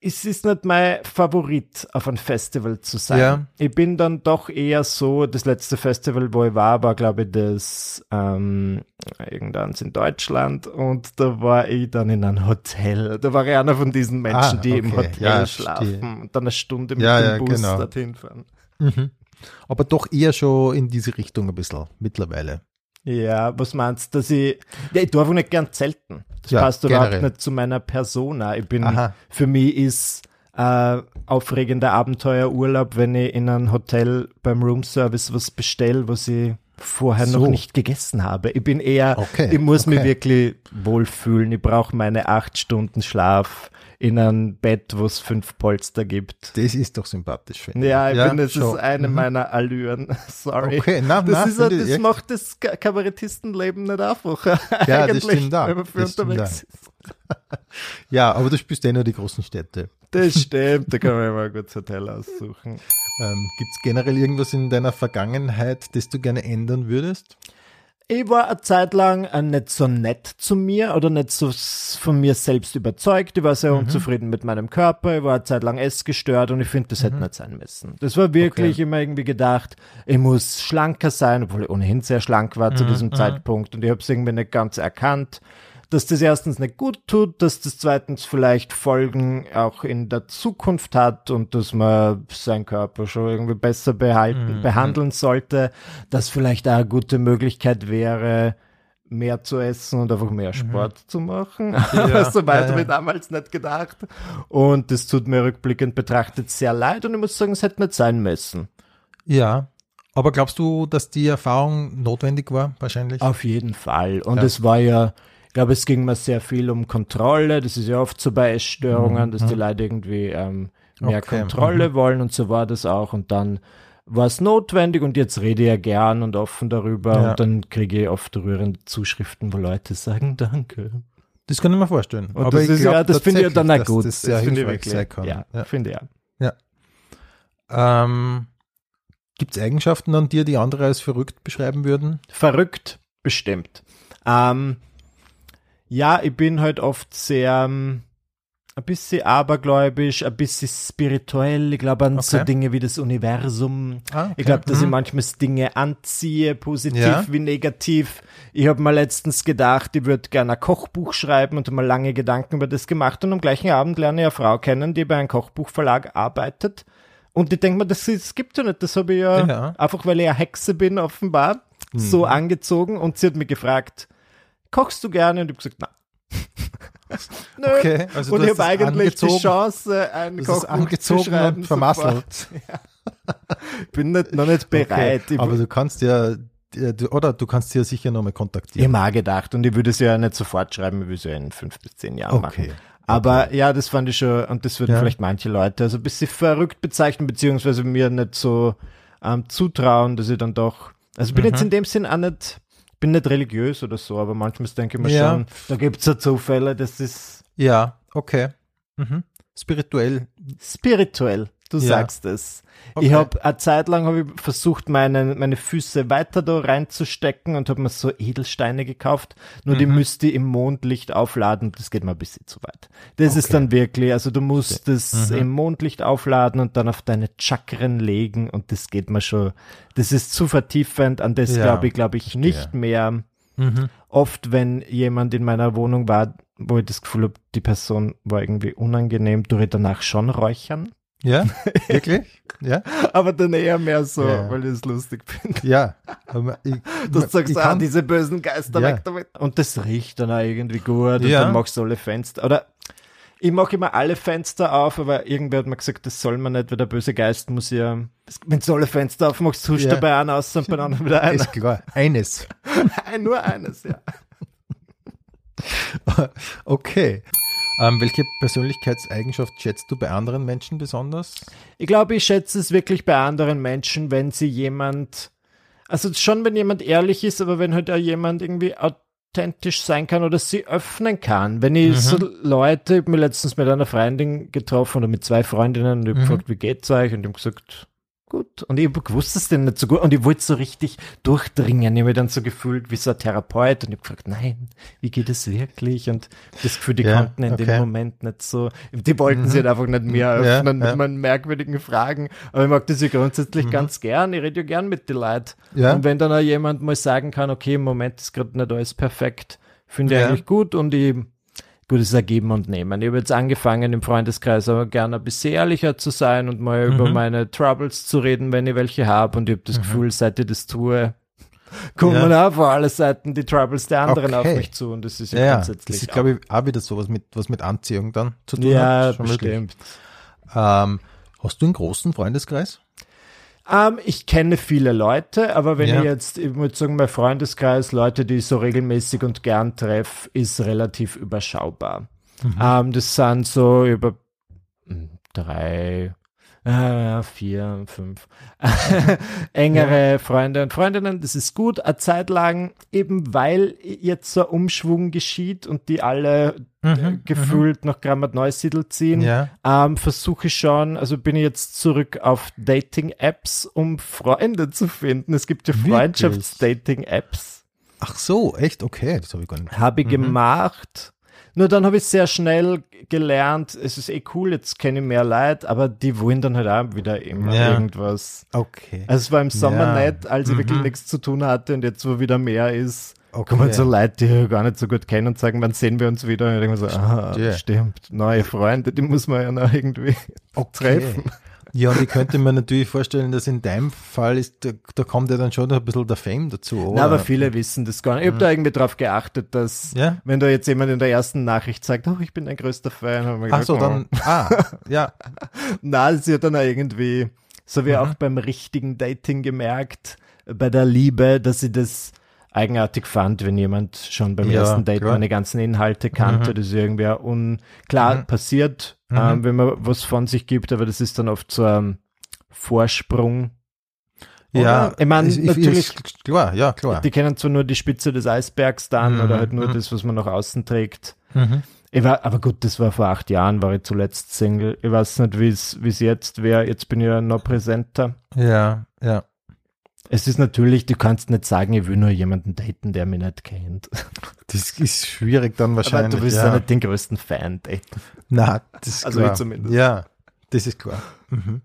es ist nicht mein Favorit, auf ein Festival zu sein. Ja. Ich bin dann doch eher so, das letzte Festival, wo ich war, war, glaube ich, das ähm, irgendwanns in Deutschland und da war ich dann in einem Hotel. Da war ich einer von diesen Menschen, ah, die im Hotel ja, schlafen stehe. und dann eine Stunde mit ja, dem Bus genau. dorthin fahren. Mhm. Aber doch eher schon in diese Richtung ein bisschen mittlerweile. Ja, was meinst du, dass ich, ja, ich darf auch nicht gern zelten. Das ja, passt generell. überhaupt nicht zu meiner Persona. Ich bin, Aha. für mich ist äh, aufregender Abenteuerurlaub, wenn ich in einem Hotel beim Roomservice was bestelle, was ich vorher so. noch nicht gegessen habe. Ich bin eher, okay, ich muss okay. mich wirklich wohlfühlen. Ich brauche meine acht Stunden Schlaf in einem Bett, wo es fünf Polster gibt. Das ist doch sympathisch, finde ich. Ja, ich ja, finde, das schon. ist eine mhm. meiner Allüren. Sorry. Okay, na, das, na, ist, das echt. macht das Kabarettistenleben nicht einfach. Ja, das stimmt da. Wenn man für unterwegs ist. ja, aber du spielst eh nur die großen Städte. Das stimmt, da kann man immer ein gutes Hotel aussuchen. Ähm, Gibt es generell irgendwas in deiner Vergangenheit, das du gerne ändern würdest? Ich war eine Zeit lang äh, nicht so nett zu mir oder nicht so von mir selbst überzeugt. Ich war sehr mhm. unzufrieden mit meinem Körper. Ich war eine Zeit lang essgestört und ich finde, das mhm. hätte nicht sein müssen. Das war wirklich okay. immer irgendwie gedacht, ich muss schlanker sein, obwohl ich ohnehin sehr schlank war mhm. zu diesem mhm. Zeitpunkt und ich habe es irgendwie nicht ganz erkannt dass das erstens nicht gut tut, dass das zweitens vielleicht Folgen auch in der Zukunft hat und dass man seinen Körper schon irgendwie besser behalten, mhm. behandeln sollte, dass vielleicht auch eine gute Möglichkeit wäre, mehr zu essen und einfach mehr mhm. Sport mhm. zu machen. Ja, so weit ja, habe ich damals nicht gedacht. Und das tut mir rückblickend betrachtet sehr leid und ich muss sagen, es hätte nicht sein müssen. Ja, aber glaubst du, dass die Erfahrung notwendig war, wahrscheinlich? Auf jeden Fall. Und ja. es war ja, ich glaube, es ging mir sehr viel um Kontrolle. Das ist ja oft so bei Essstörungen, mhm. dass die mhm. Leute irgendwie ähm, mehr okay. Kontrolle mhm. wollen und so war das auch. Und dann war es notwendig und jetzt rede ich ja gern und offen darüber ja. und dann kriege ich oft rührende Zuschriften, wo Leute sagen Danke. Das kann ich mir vorstellen. Und Aber das, ist, glaub, ja, das finde ich dann auch gut. Das, das finde ich wirklich. Sein kann. Ja, ja. finde ich ja. Ja. Ähm, Gibt es Eigenschaften an dir, die andere als verrückt beschreiben würden? Verrückt, bestimmt. Ähm, ja, ich bin halt oft sehr ähm, ein bisschen abergläubisch, ein bisschen spirituell. Ich glaube an okay. so Dinge wie das Universum. Ah, okay. Ich glaube, dass mhm. ich manchmal Dinge anziehe, positiv ja. wie negativ. Ich habe mal letztens gedacht, ich würde gerne ein Kochbuch schreiben und mal lange Gedanken über das gemacht und am gleichen Abend lerne ich eine Frau kennen, die bei einem Kochbuchverlag arbeitet. Und ich denke mir, das, das gibt ja nicht. Das habe ich ja, ja, einfach, weil ich eine Hexe bin, offenbar, mhm. so angezogen. Und sie hat mich gefragt, kochst du gerne? Und ich habe gesagt, nein. Nö. Okay, also und ich habe eigentlich die Chance, ein Kochbuch angezogen zu schreiben. Und vermasselt. Ja. Bin nicht, noch nicht bereit. Okay, aber du kannst ja, oder du kannst ja sicher nochmal kontaktieren. Ich habe gedacht und ich würde es ja nicht sofort schreiben, ich würde es ja in fünf bis zehn Jahren okay. machen. Aber okay. ja, das fand ich schon, und das würden ja. vielleicht manche Leute also ein bisschen verrückt bezeichnen, beziehungsweise mir nicht so ähm, zutrauen, dass ich dann doch, also ich bin mhm. jetzt in dem Sinn auch nicht bin nicht religiös oder so, aber manchmal denke ich mir ja. schon, da gibt es ja Zufälle, das ist. Ja, okay. Mhm. Spirituell. Spirituell, du ja. sagst es. Okay. Ich habe eine Zeit lang hab ich versucht, meine, meine Füße weiter da reinzustecken und habe mir so Edelsteine gekauft. Nur mhm. die müsste ich im Mondlicht aufladen. Das geht mir ein bisschen zu weit. Das okay. ist dann wirklich, also du musst es mhm. im Mondlicht aufladen und dann auf deine Chakren legen und das geht mir schon. Das ist zu vertiefend. An das ja. glaube ich, glaube ich nicht mehr. Mhm. Oft, wenn jemand in meiner Wohnung war, wo ich das Gefühl habe, die Person war irgendwie unangenehm, tue ich danach schon räuchern. Ja, wirklich? Ja. Aber dann eher mehr so, ja. weil ich es lustig finde. Ja. Ich, du sagst, ah, diese bösen Geister ja. weg damit. Und das riecht dann auch irgendwie gut und ja. dann machst du alle Fenster. Oder ich mache immer alle Fenster auf, aber irgendwer hat mir gesagt, das soll man nicht, weil der böse Geist muss ja, wenn du alle Fenster aufmachst, huscht ja. dabei einen aus und bei anderen wieder einer. Ist klar, eines. Nur eines, ja. okay. Ähm, welche Persönlichkeitseigenschaft schätzt du bei anderen Menschen besonders? Ich glaube, ich schätze es wirklich bei anderen Menschen, wenn sie jemand, also schon wenn jemand ehrlich ist, aber wenn halt auch jemand irgendwie authentisch sein kann oder sie öffnen kann. Wenn ich mhm. so Leute, ich habe mich letztens mit einer Freundin getroffen oder mit zwei Freundinnen und ich mhm. gefragt, wie geht's euch? Und die haben gesagt, gut. Und ich gewusst, es denn nicht so gut. Und ich wollte so richtig durchdringen. Ich habe mich dann so gefühlt wie so ein Therapeut. Und ich habe gefragt, nein, wie geht es wirklich? Und das Gefühl, die ja, konnten in okay. dem Moment nicht so, die wollten mhm. sich halt einfach nicht mehr öffnen ja, mit ja. meinen merkwürdigen Fragen. Aber ich mag das ja grundsätzlich mhm. ganz gern. Ich rede ja gern mit den Leuten. Ja. Und wenn dann auch jemand mal sagen kann, okay, im Moment ist gerade nicht alles perfekt, finde ich eigentlich gut. Und ich gutes Ergeben und Nehmen. Ich habe jetzt angefangen, im Freundeskreis aber gerne ein bisschen ehrlicher zu sein und mal mhm. über meine Troubles zu reden, wenn ich welche habe. Und ich habe das mhm. Gefühl, seit ich das tue, kommen ja. auch vor alle Seiten die Troubles der anderen okay. auf mich zu. Und das ist ja, ja grundsätzlich. Das ist, glaube ich, auch wieder sowas mit, was mit Anziehung dann zu tun ja, hat. Ja, bestimmt. Ähm, hast du einen großen Freundeskreis? Ähm, ich kenne viele Leute, aber wenn ja. ich jetzt, ich würde sagen, mein Freundeskreis, Leute, die ich so regelmäßig und gern treffe, ist relativ überschaubar. Mhm. Ähm, das sind so über hm, drei, äh, vier, fünf engere ja. Freunde und Freundinnen. Das ist gut. Eine Zeit lang, eben weil jetzt so ein Umschwung geschieht und die alle äh, mhm, mhm, gefühlt nach Grammat Neusiedl ziehen, ja. ähm, versuche ich schon, also bin ich jetzt zurück auf Dating-Apps, um Freunde zu finden. Es gibt ja Freundschafts-Dating-Apps. Ach so, echt? Okay, das habe ich gar nicht. Habe ich mhm. gemacht nur dann habe ich sehr schnell gelernt, es ist eh cool, jetzt kenne ich mehr Leute, aber die wollen dann halt auch wieder immer ja. irgendwas. Okay. Also es war im Sommer ja. nett, als ich mhm. wirklich nichts zu tun hatte und jetzt, wo wieder mehr ist, okay. kommen halt so Leute, die ich gar nicht so gut kennen und sagen, wann sehen wir uns wieder? Und ich denke mir so, ah, stimmt, neue Freunde, die muss man ja noch irgendwie okay. treffen. Ja, und ich könnte mir natürlich vorstellen, dass in deinem Fall ist, da, da kommt ja dann schon ein bisschen der Fame dazu, oder? Na, aber viele wissen das gar nicht. Ich habe mhm. da irgendwie drauf geachtet, dass, ja? wenn da jetzt jemand in der ersten Nachricht sagt, oh, ich bin dein größter Fan, haben wir Ach so, oh. dann, ah, ja. Na, das ist ja dann irgendwie, so wie mhm. auch beim richtigen Dating gemerkt, bei der Liebe, dass sie das eigenartig fand, wenn jemand schon beim ja, ersten Date klar. meine ganzen Inhalte kannte. Mhm. Das ist irgendwie unklar mhm. passiert, mhm. ähm, wenn man was von sich gibt, aber das ist dann oft so ein Vorsprung. Oder? Ja, ich meine, natürlich, ist, klar, ja, klar. Die kennen zwar nur die Spitze des Eisbergs dann mhm. oder halt nur mhm. das, was man nach außen trägt. Mhm. Ich war, aber gut, das war vor acht Jahren, war ich zuletzt Single. Ich weiß nicht, wie es jetzt wäre. Jetzt bin ich ja noch präsenter. Ja, ja. Es ist natürlich, du kannst nicht sagen, ich will nur jemanden daten, der mich nicht kennt. Das ist schwierig dann wahrscheinlich. Aber du willst ja, nicht den größten Fan daten. Na, das ist also klar. ich zumindest. Ja, das ist klar. Mhm.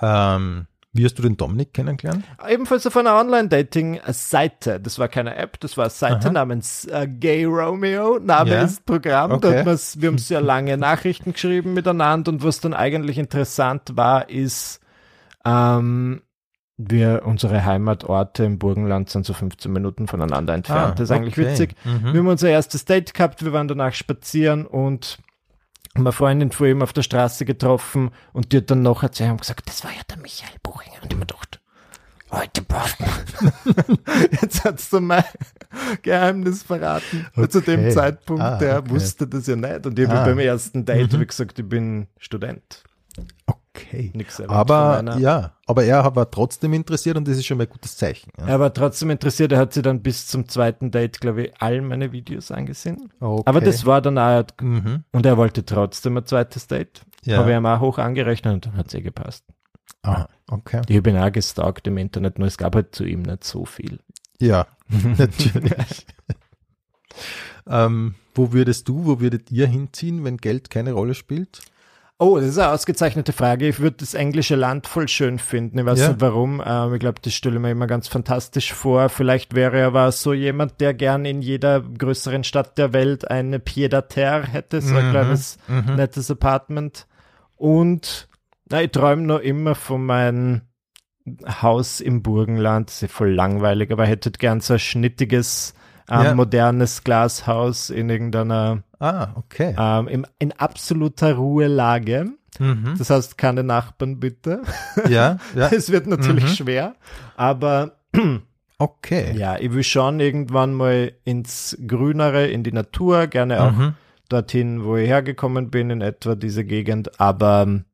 Ähm, wie hast du den Dominik kennengelernt? Ebenfalls auf einer Online-Dating-Seite. Das war keine App, das war eine Seite Aha. namens äh, Gay Romeo. Name ja? ist Programm. Okay. Da wir haben sehr lange Nachrichten geschrieben miteinander und was dann eigentlich interessant war, ist, ähm, wir, unsere Heimatorte im Burgenland sind so 15 Minuten voneinander entfernt. Ah, das ist eigentlich okay. witzig. Mhm. Wir haben unser erstes Date gehabt, wir waren danach spazieren und meine Freundin vor ihm auf der Straße getroffen und die hat dann noch erzählt und gesagt, das war ja der Michael Buchinger. Und ich mir gedacht, heute Partner. Jetzt hast du mein Geheimnis verraten. Okay. Zu dem Zeitpunkt, ah, der okay. wusste das ja nicht. Und ich habe ah. beim ersten Date mhm. gesagt, ich bin Student. Okay. Aber ja, aber er war trotzdem interessiert und das ist schon mal ein gutes Zeichen. Ja. Er war trotzdem interessiert, er hat sich dann bis zum zweiten Date, glaube ich, all meine Videos angesehen. Okay. Aber das war dann auch, mhm. und er wollte trotzdem ein zweites Date. Ja. Habe ich ihm auch hoch angerechnet und dann hat es eh gepasst. Ah, okay. Ich habe ihn auch gestalkt im Internet, nur es gab halt zu ihm nicht so viel. Ja, natürlich. ähm, wo würdest du, wo würdet ihr hinziehen, wenn Geld keine Rolle spielt? Oh, das ist eine ausgezeichnete Frage. Ich würde das englische Land voll schön finden. Ich weiß ja. nicht warum. Ähm, ich glaube, das stelle ich mir immer ganz fantastisch vor. Vielleicht wäre er aber so jemand, der gern in jeder größeren Stadt der Welt eine Pied à Terre hätte, so ein mhm. kleines, mhm. nettes Apartment. Und na, ich träume noch immer von meinem Haus im Burgenland. Das ist ja voll langweilig, aber hättet gern so ein schnittiges, ähm, ja. modernes Glashaus in irgendeiner Ah, okay. Ähm, im, in absoluter Ruhelage. Mhm. Das heißt, keine Nachbarn bitte. Ja, ja. es wird natürlich mhm. schwer, aber okay. Ja, ich will schon irgendwann mal ins Grünere, in die Natur, gerne auch mhm. dorthin, wo ich hergekommen bin, in etwa diese Gegend, aber ähm,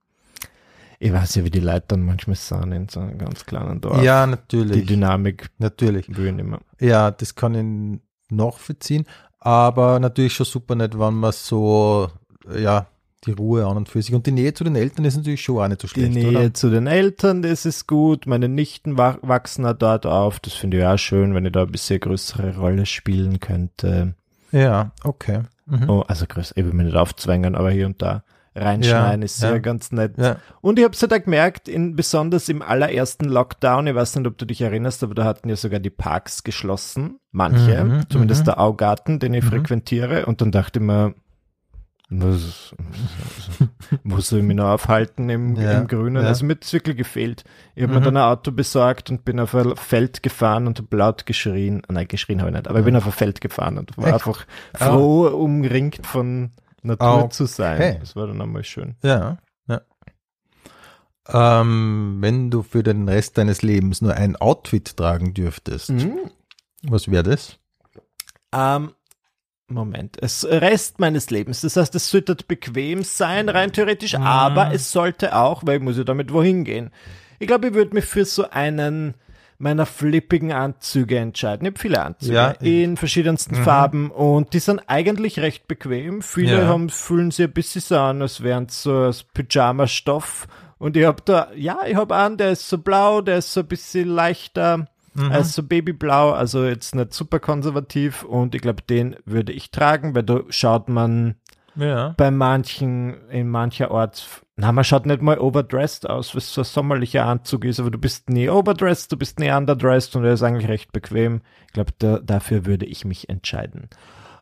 ich weiß ja, wie die Leute dann manchmal sind in so einem ganz kleinen Dorf. Ja, natürlich. Die Dynamik. Natürlich. Mehr. Ja, das kann ich noch verziehen, aber natürlich schon super nett, wenn man so, ja, die Ruhe an und für sich. Und die Nähe zu den Eltern ist natürlich schon auch nicht so schlecht. Die Nähe oder? zu den Eltern, das ist gut. Meine Nichten wachsen da dort auf. Das finde ich auch schön, wenn ich da ein bisschen größere Rolle spielen könnte. Ja, okay. Mhm. Oh, also größer, ich will mich nicht aufzwängen, aber hier und da reinschneiden, ja, ist sehr ja. ganz nett. Ja. Und ich habe es halt gemerkt, in, besonders im allerersten Lockdown, ich weiß nicht, ob du dich erinnerst, aber da hatten ja sogar die Parks geschlossen, manche, mhm, zumindest mhm. der Augarten, den ich mhm. frequentiere. Und dann dachte ich mir, was, wo soll ich mich noch aufhalten im, ja, im Grünen? Ja. Also mir hat es wirklich gefehlt. Ich habe mhm. mir dann ein Auto besorgt und bin auf ein Feld gefahren und habe laut geschrien. Nein, geschrien habe ich nicht, aber ich bin auf ein Feld gefahren und war Echt? einfach froh, oh. umringt von Natur oh. zu sein. Hey. Das war dann einmal schön. Ja, ja. Ähm, wenn du für den Rest deines Lebens nur ein Outfit tragen dürftest, mhm. was wäre das? Ähm, Moment, es Rest meines Lebens. Das heißt, es sollte bequem sein, rein theoretisch, mhm. aber es sollte auch, weil ich muss ja damit wohin gehen. Ich glaube, ich würde mich für so einen meiner flippigen Anzüge entscheiden. Ich habe viele Anzüge ja, in verschiedensten mhm. Farben und die sind eigentlich recht bequem. Viele ja. haben, fühlen sich ein bisschen so an, als wären so aus Pyjama-Stoff. Und ich habe da, ja, ich habe einen, der ist so blau, der ist so ein bisschen leichter Mhm. Also Babyblau, also jetzt nicht super konservativ und ich glaube, den würde ich tragen, weil da schaut man ja. bei manchen, in mancher Ort, na, man schaut nicht mal overdressed aus, was so ein sommerlicher Anzug ist, aber du bist nie overdressed, du bist nie underdressed und er ist eigentlich recht bequem. Ich glaube, da, dafür würde ich mich entscheiden.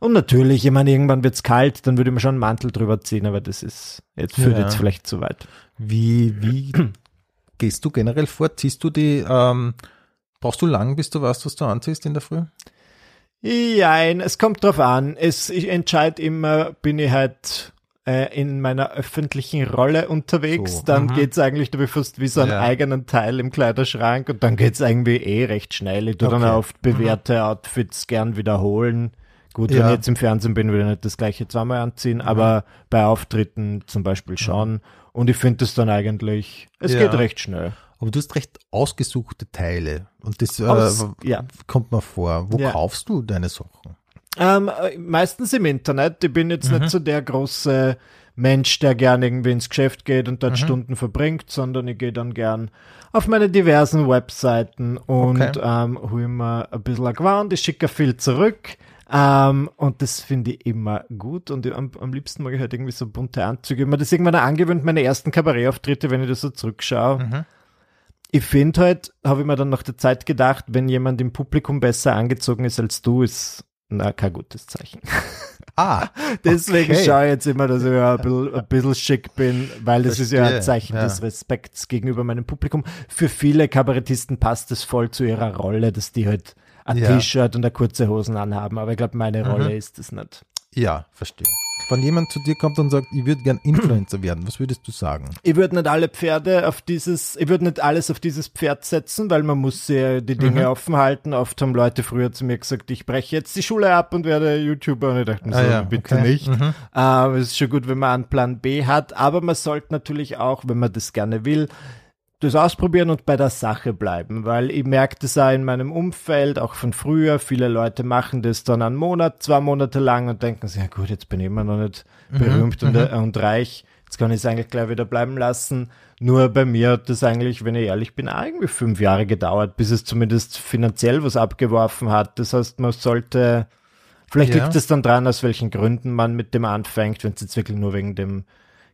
Und natürlich, ich meine, irgendwann wird es kalt, dann würde ich mir schon einen Mantel drüber ziehen, aber das ist, jetzt führt ja. jetzt vielleicht zu weit. Wie, wie gehst du generell vor? Ziehst du die, ähm, Brauchst du lang, bis du weißt, was du anziehst in der Früh? Nein, es kommt drauf an. Es, ich entscheide immer, bin ich halt äh, in meiner öffentlichen Rolle unterwegs, so, dann mhm. geht's eigentlich, du fast wie so einen ja. eigenen Teil im Kleiderschrank und dann geht's irgendwie eh recht schnell. Ich tue okay. dann oft bewährte mhm. Outfits gern wiederholen. Gut, ja. wenn ich jetzt im Fernsehen bin, würde ich nicht das gleiche zweimal anziehen, mhm. aber bei Auftritten zum Beispiel schon. Mhm. Und ich finde es dann eigentlich, es ja. geht recht schnell. Aber du hast recht ausgesuchte Teile. Und das äh, Aus, äh, ja. kommt mir vor. Wo ja. kaufst du deine Sachen? Ähm, äh, meistens im Internet. Ich bin jetzt mhm. nicht so der große Mensch, der gern irgendwie ins Geschäft geht und dort mhm. Stunden verbringt, sondern ich gehe dann gern auf meine diversen Webseiten und okay. ähm, hole mir ein bisschen Aquant, ich schicke viel zurück. Ähm, und das finde ich immer gut und am, am liebsten mag ich halt irgendwie so bunte Anzüge. Ich habe mir das irgendwann angewöhnt, meine ersten Kabarettauftritte, wenn ich das so zurückschaue. Mhm ich finde halt, habe ich mir dann nach der Zeit gedacht, wenn jemand im Publikum besser angezogen ist als du, ist na, kein gutes Zeichen. Ah, deswegen okay. schaue ich jetzt immer, dass ich ja ein bisschen, ein bisschen schick bin, weil das Verstehe. ist ja ein Zeichen ja. des Respekts gegenüber meinem Publikum. Für viele Kabarettisten passt es voll zu ihrer Rolle, dass die halt ein ja. T-Shirt und eine kurze Hosen anhaben, aber ich glaube, meine Rolle mhm. ist es nicht. Ja, verstehe wenn jemand zu dir kommt und sagt, ich würde gern Influencer werden, was würdest du sagen? Ich würde nicht alle Pferde auf dieses, ich würde nicht alles auf dieses Pferd setzen, weil man muss ja die Dinge mhm. offen halten. Oft haben Leute früher zu mir gesagt, ich breche jetzt die Schule ab und werde YouTuber. Und ich dachte mir ah, so, ja, bitte okay. nicht. Mhm. Uh, es ist schon gut, wenn man einen Plan B hat, aber man sollte natürlich auch, wenn man das gerne will, das ausprobieren und bei der Sache bleiben, weil ich merke das auch in meinem Umfeld, auch von früher, viele Leute machen das dann einen Monat, zwei Monate lang und denken sich, ja gut, jetzt bin ich immer noch nicht mhm, berühmt und, mhm. und reich, jetzt kann ich es eigentlich gleich wieder bleiben lassen. Nur bei mir hat das eigentlich, wenn ich ehrlich bin, auch irgendwie fünf Jahre gedauert, bis es zumindest finanziell was abgeworfen hat. Das heißt, man sollte, vielleicht ja. liegt es dann dran, aus welchen Gründen man mit dem anfängt. Wenn es jetzt wirklich nur wegen dem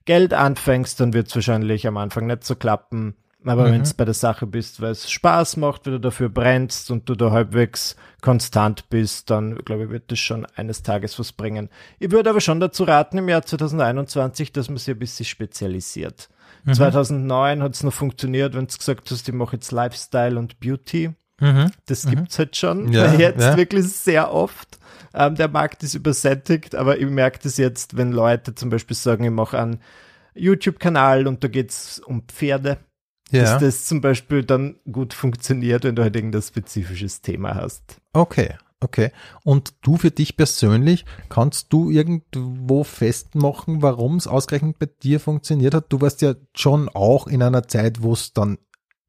Geld anfängst, dann wird es wahrscheinlich am Anfang nicht so klappen. Aber mhm. wenn es bei der Sache bist, weil es Spaß macht, wenn du dafür brennst und du da halbwegs konstant bist, dann glaube ich, wird das schon eines Tages was bringen. Ich würde aber schon dazu raten, im Jahr 2021, dass man sich ein bisschen spezialisiert. Mhm. 2009 hat es noch funktioniert, wenn du gesagt hast, ich mache jetzt Lifestyle und Beauty. Mhm. Das mhm. gibt's halt schon. Ja, jetzt ja. wirklich sehr oft. Ähm, der Markt ist übersättigt, aber ich merke das jetzt, wenn Leute zum Beispiel sagen, ich mache einen YouTube-Kanal und da geht's um Pferde ja. dass das zum Beispiel dann gut funktioniert, wenn du halt irgendein spezifisches Thema hast. Okay. Okay. Und du für dich persönlich, kannst du irgendwo festmachen, warum es ausgerechnet bei dir funktioniert hat? Du warst ja schon auch in einer Zeit, wo es dann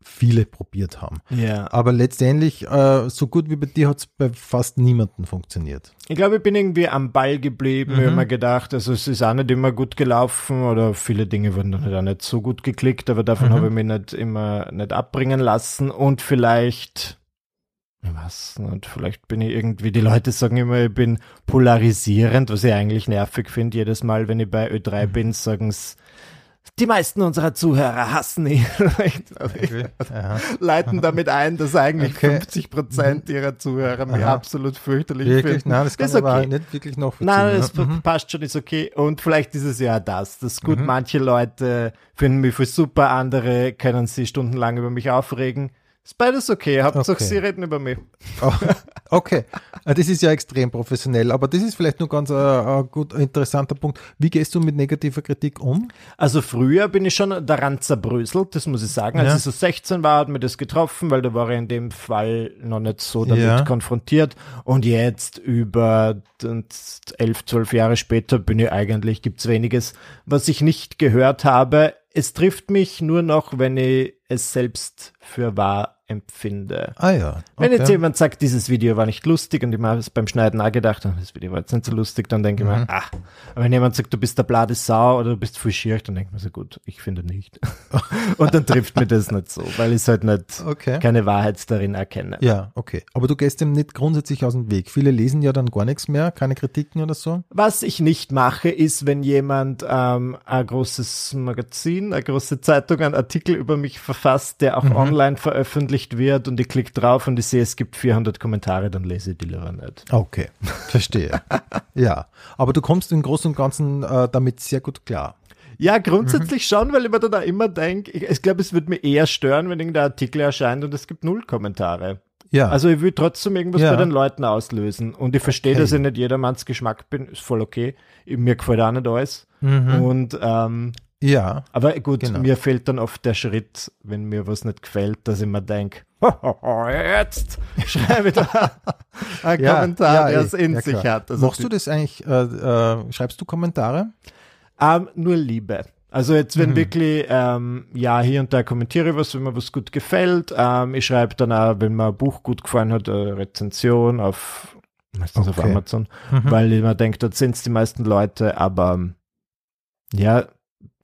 viele probiert haben. Ja. Aber letztendlich, äh, so gut wie bei dir hat es bei fast niemandem funktioniert. Ich glaube, ich bin irgendwie am Ball geblieben. Mhm. Ich habe mir gedacht, also es ist auch nicht immer gut gelaufen oder viele Dinge wurden dann halt auch nicht so gut geklickt, aber davon mhm. habe ich mich nicht immer nicht abbringen lassen und vielleicht ich weiß nicht, vielleicht bin ich irgendwie, die Leute sagen immer, ich bin polarisierend, was ich eigentlich nervig finde. Jedes Mal, wenn ich bei Ö3 mhm. bin, sagen es die meisten unserer Zuhörer hassen ihn. Okay. Leiten damit ein, dass eigentlich okay. 50 Prozent mhm. ihrer Zuhörer mich absolut fürchterlich wirklich? finden. Nein, das kann ist okay. aber nicht wirklich noch Nein, das mhm. passt schon, ist okay. Und vielleicht ist es ja das. Das ist gut, mhm. manche Leute finden mich für super, andere können sich stundenlang über mich aufregen. Ist beides okay. Hauptsache, okay. Sie reden über mich. Oh, okay. Äh, das ist ja extrem professionell, aber das ist vielleicht nur ganz ein, äh, ein gut interessanter Punkt. Wie gehst du mit negativer Kritik um? Also früher bin ich schon daran zerbröselt, das muss ich sagen. Als ja. ich so 16 war, hat mir das getroffen, weil da war ich in dem Fall noch nicht so damit ja. konfrontiert. Und jetzt über 11, 12 Jahre später bin ich eigentlich, gibt's weniges, was ich nicht gehört habe es trifft mich nur noch, wenn ich es selbst für wahr empfinde. Ah ja. Okay. Wenn jetzt jemand sagt, dieses Video war nicht lustig und ich habe es beim Schneiden auch gedacht, das Video war jetzt nicht so lustig, dann denke mhm. ich mir, ah. Aber wenn jemand sagt, du bist der blade Sau oder du bist voll schier, dann denke ich mir so, gut, ich finde nicht. und dann trifft mir das nicht so, weil ich halt nicht okay. keine Wahrheit darin erkenne. Ja, okay. Aber du gehst dem nicht grundsätzlich aus dem Weg. Viele lesen ja dann gar nichts mehr, keine Kritiken oder so. Was ich nicht mache, ist, wenn jemand ähm, ein großes Magazin, eine große Zeitung, einen Artikel über mich verfasst, der auch mhm. online veröffentlicht veröffentlicht wird und ich klicke drauf und ich sehe, es gibt 400 Kommentare, dann lese ich die lieber nicht. Okay, verstehe. ja, aber du kommst im Großen und Ganzen äh, damit sehr gut klar. Ja, grundsätzlich mhm. schon, weil ich mir da immer denke, ich, ich glaube, es würde mir eher stören, wenn irgendein Artikel erscheint und es gibt null Kommentare. Ja. Also ich will trotzdem irgendwas ja. bei den Leuten auslösen. Und ich verstehe, okay. dass ich nicht jedermanns Geschmack bin, ist voll okay. Mir gefällt auch nicht alles. Mhm. Und ähm, ja. Aber gut, genau. mir fehlt dann oft der Schritt, wenn mir was nicht gefällt, dass ich mir denke, jetzt schreibe ich da einen ja, Kommentar, ja, der es in ja, sich hat. Also Machst du das eigentlich, äh, äh, schreibst du Kommentare? Ähm, nur Liebe. Also jetzt, wenn mhm. wirklich, ähm, ja, hier und da kommentiere ich was, wenn mir was gut gefällt. Ähm, ich schreibe dann auch, wenn mir ein Buch gut gefallen hat, eine Rezension auf, meistens okay. auf Amazon, mhm. weil ich mir denke, dort sind es die meisten Leute, aber ja,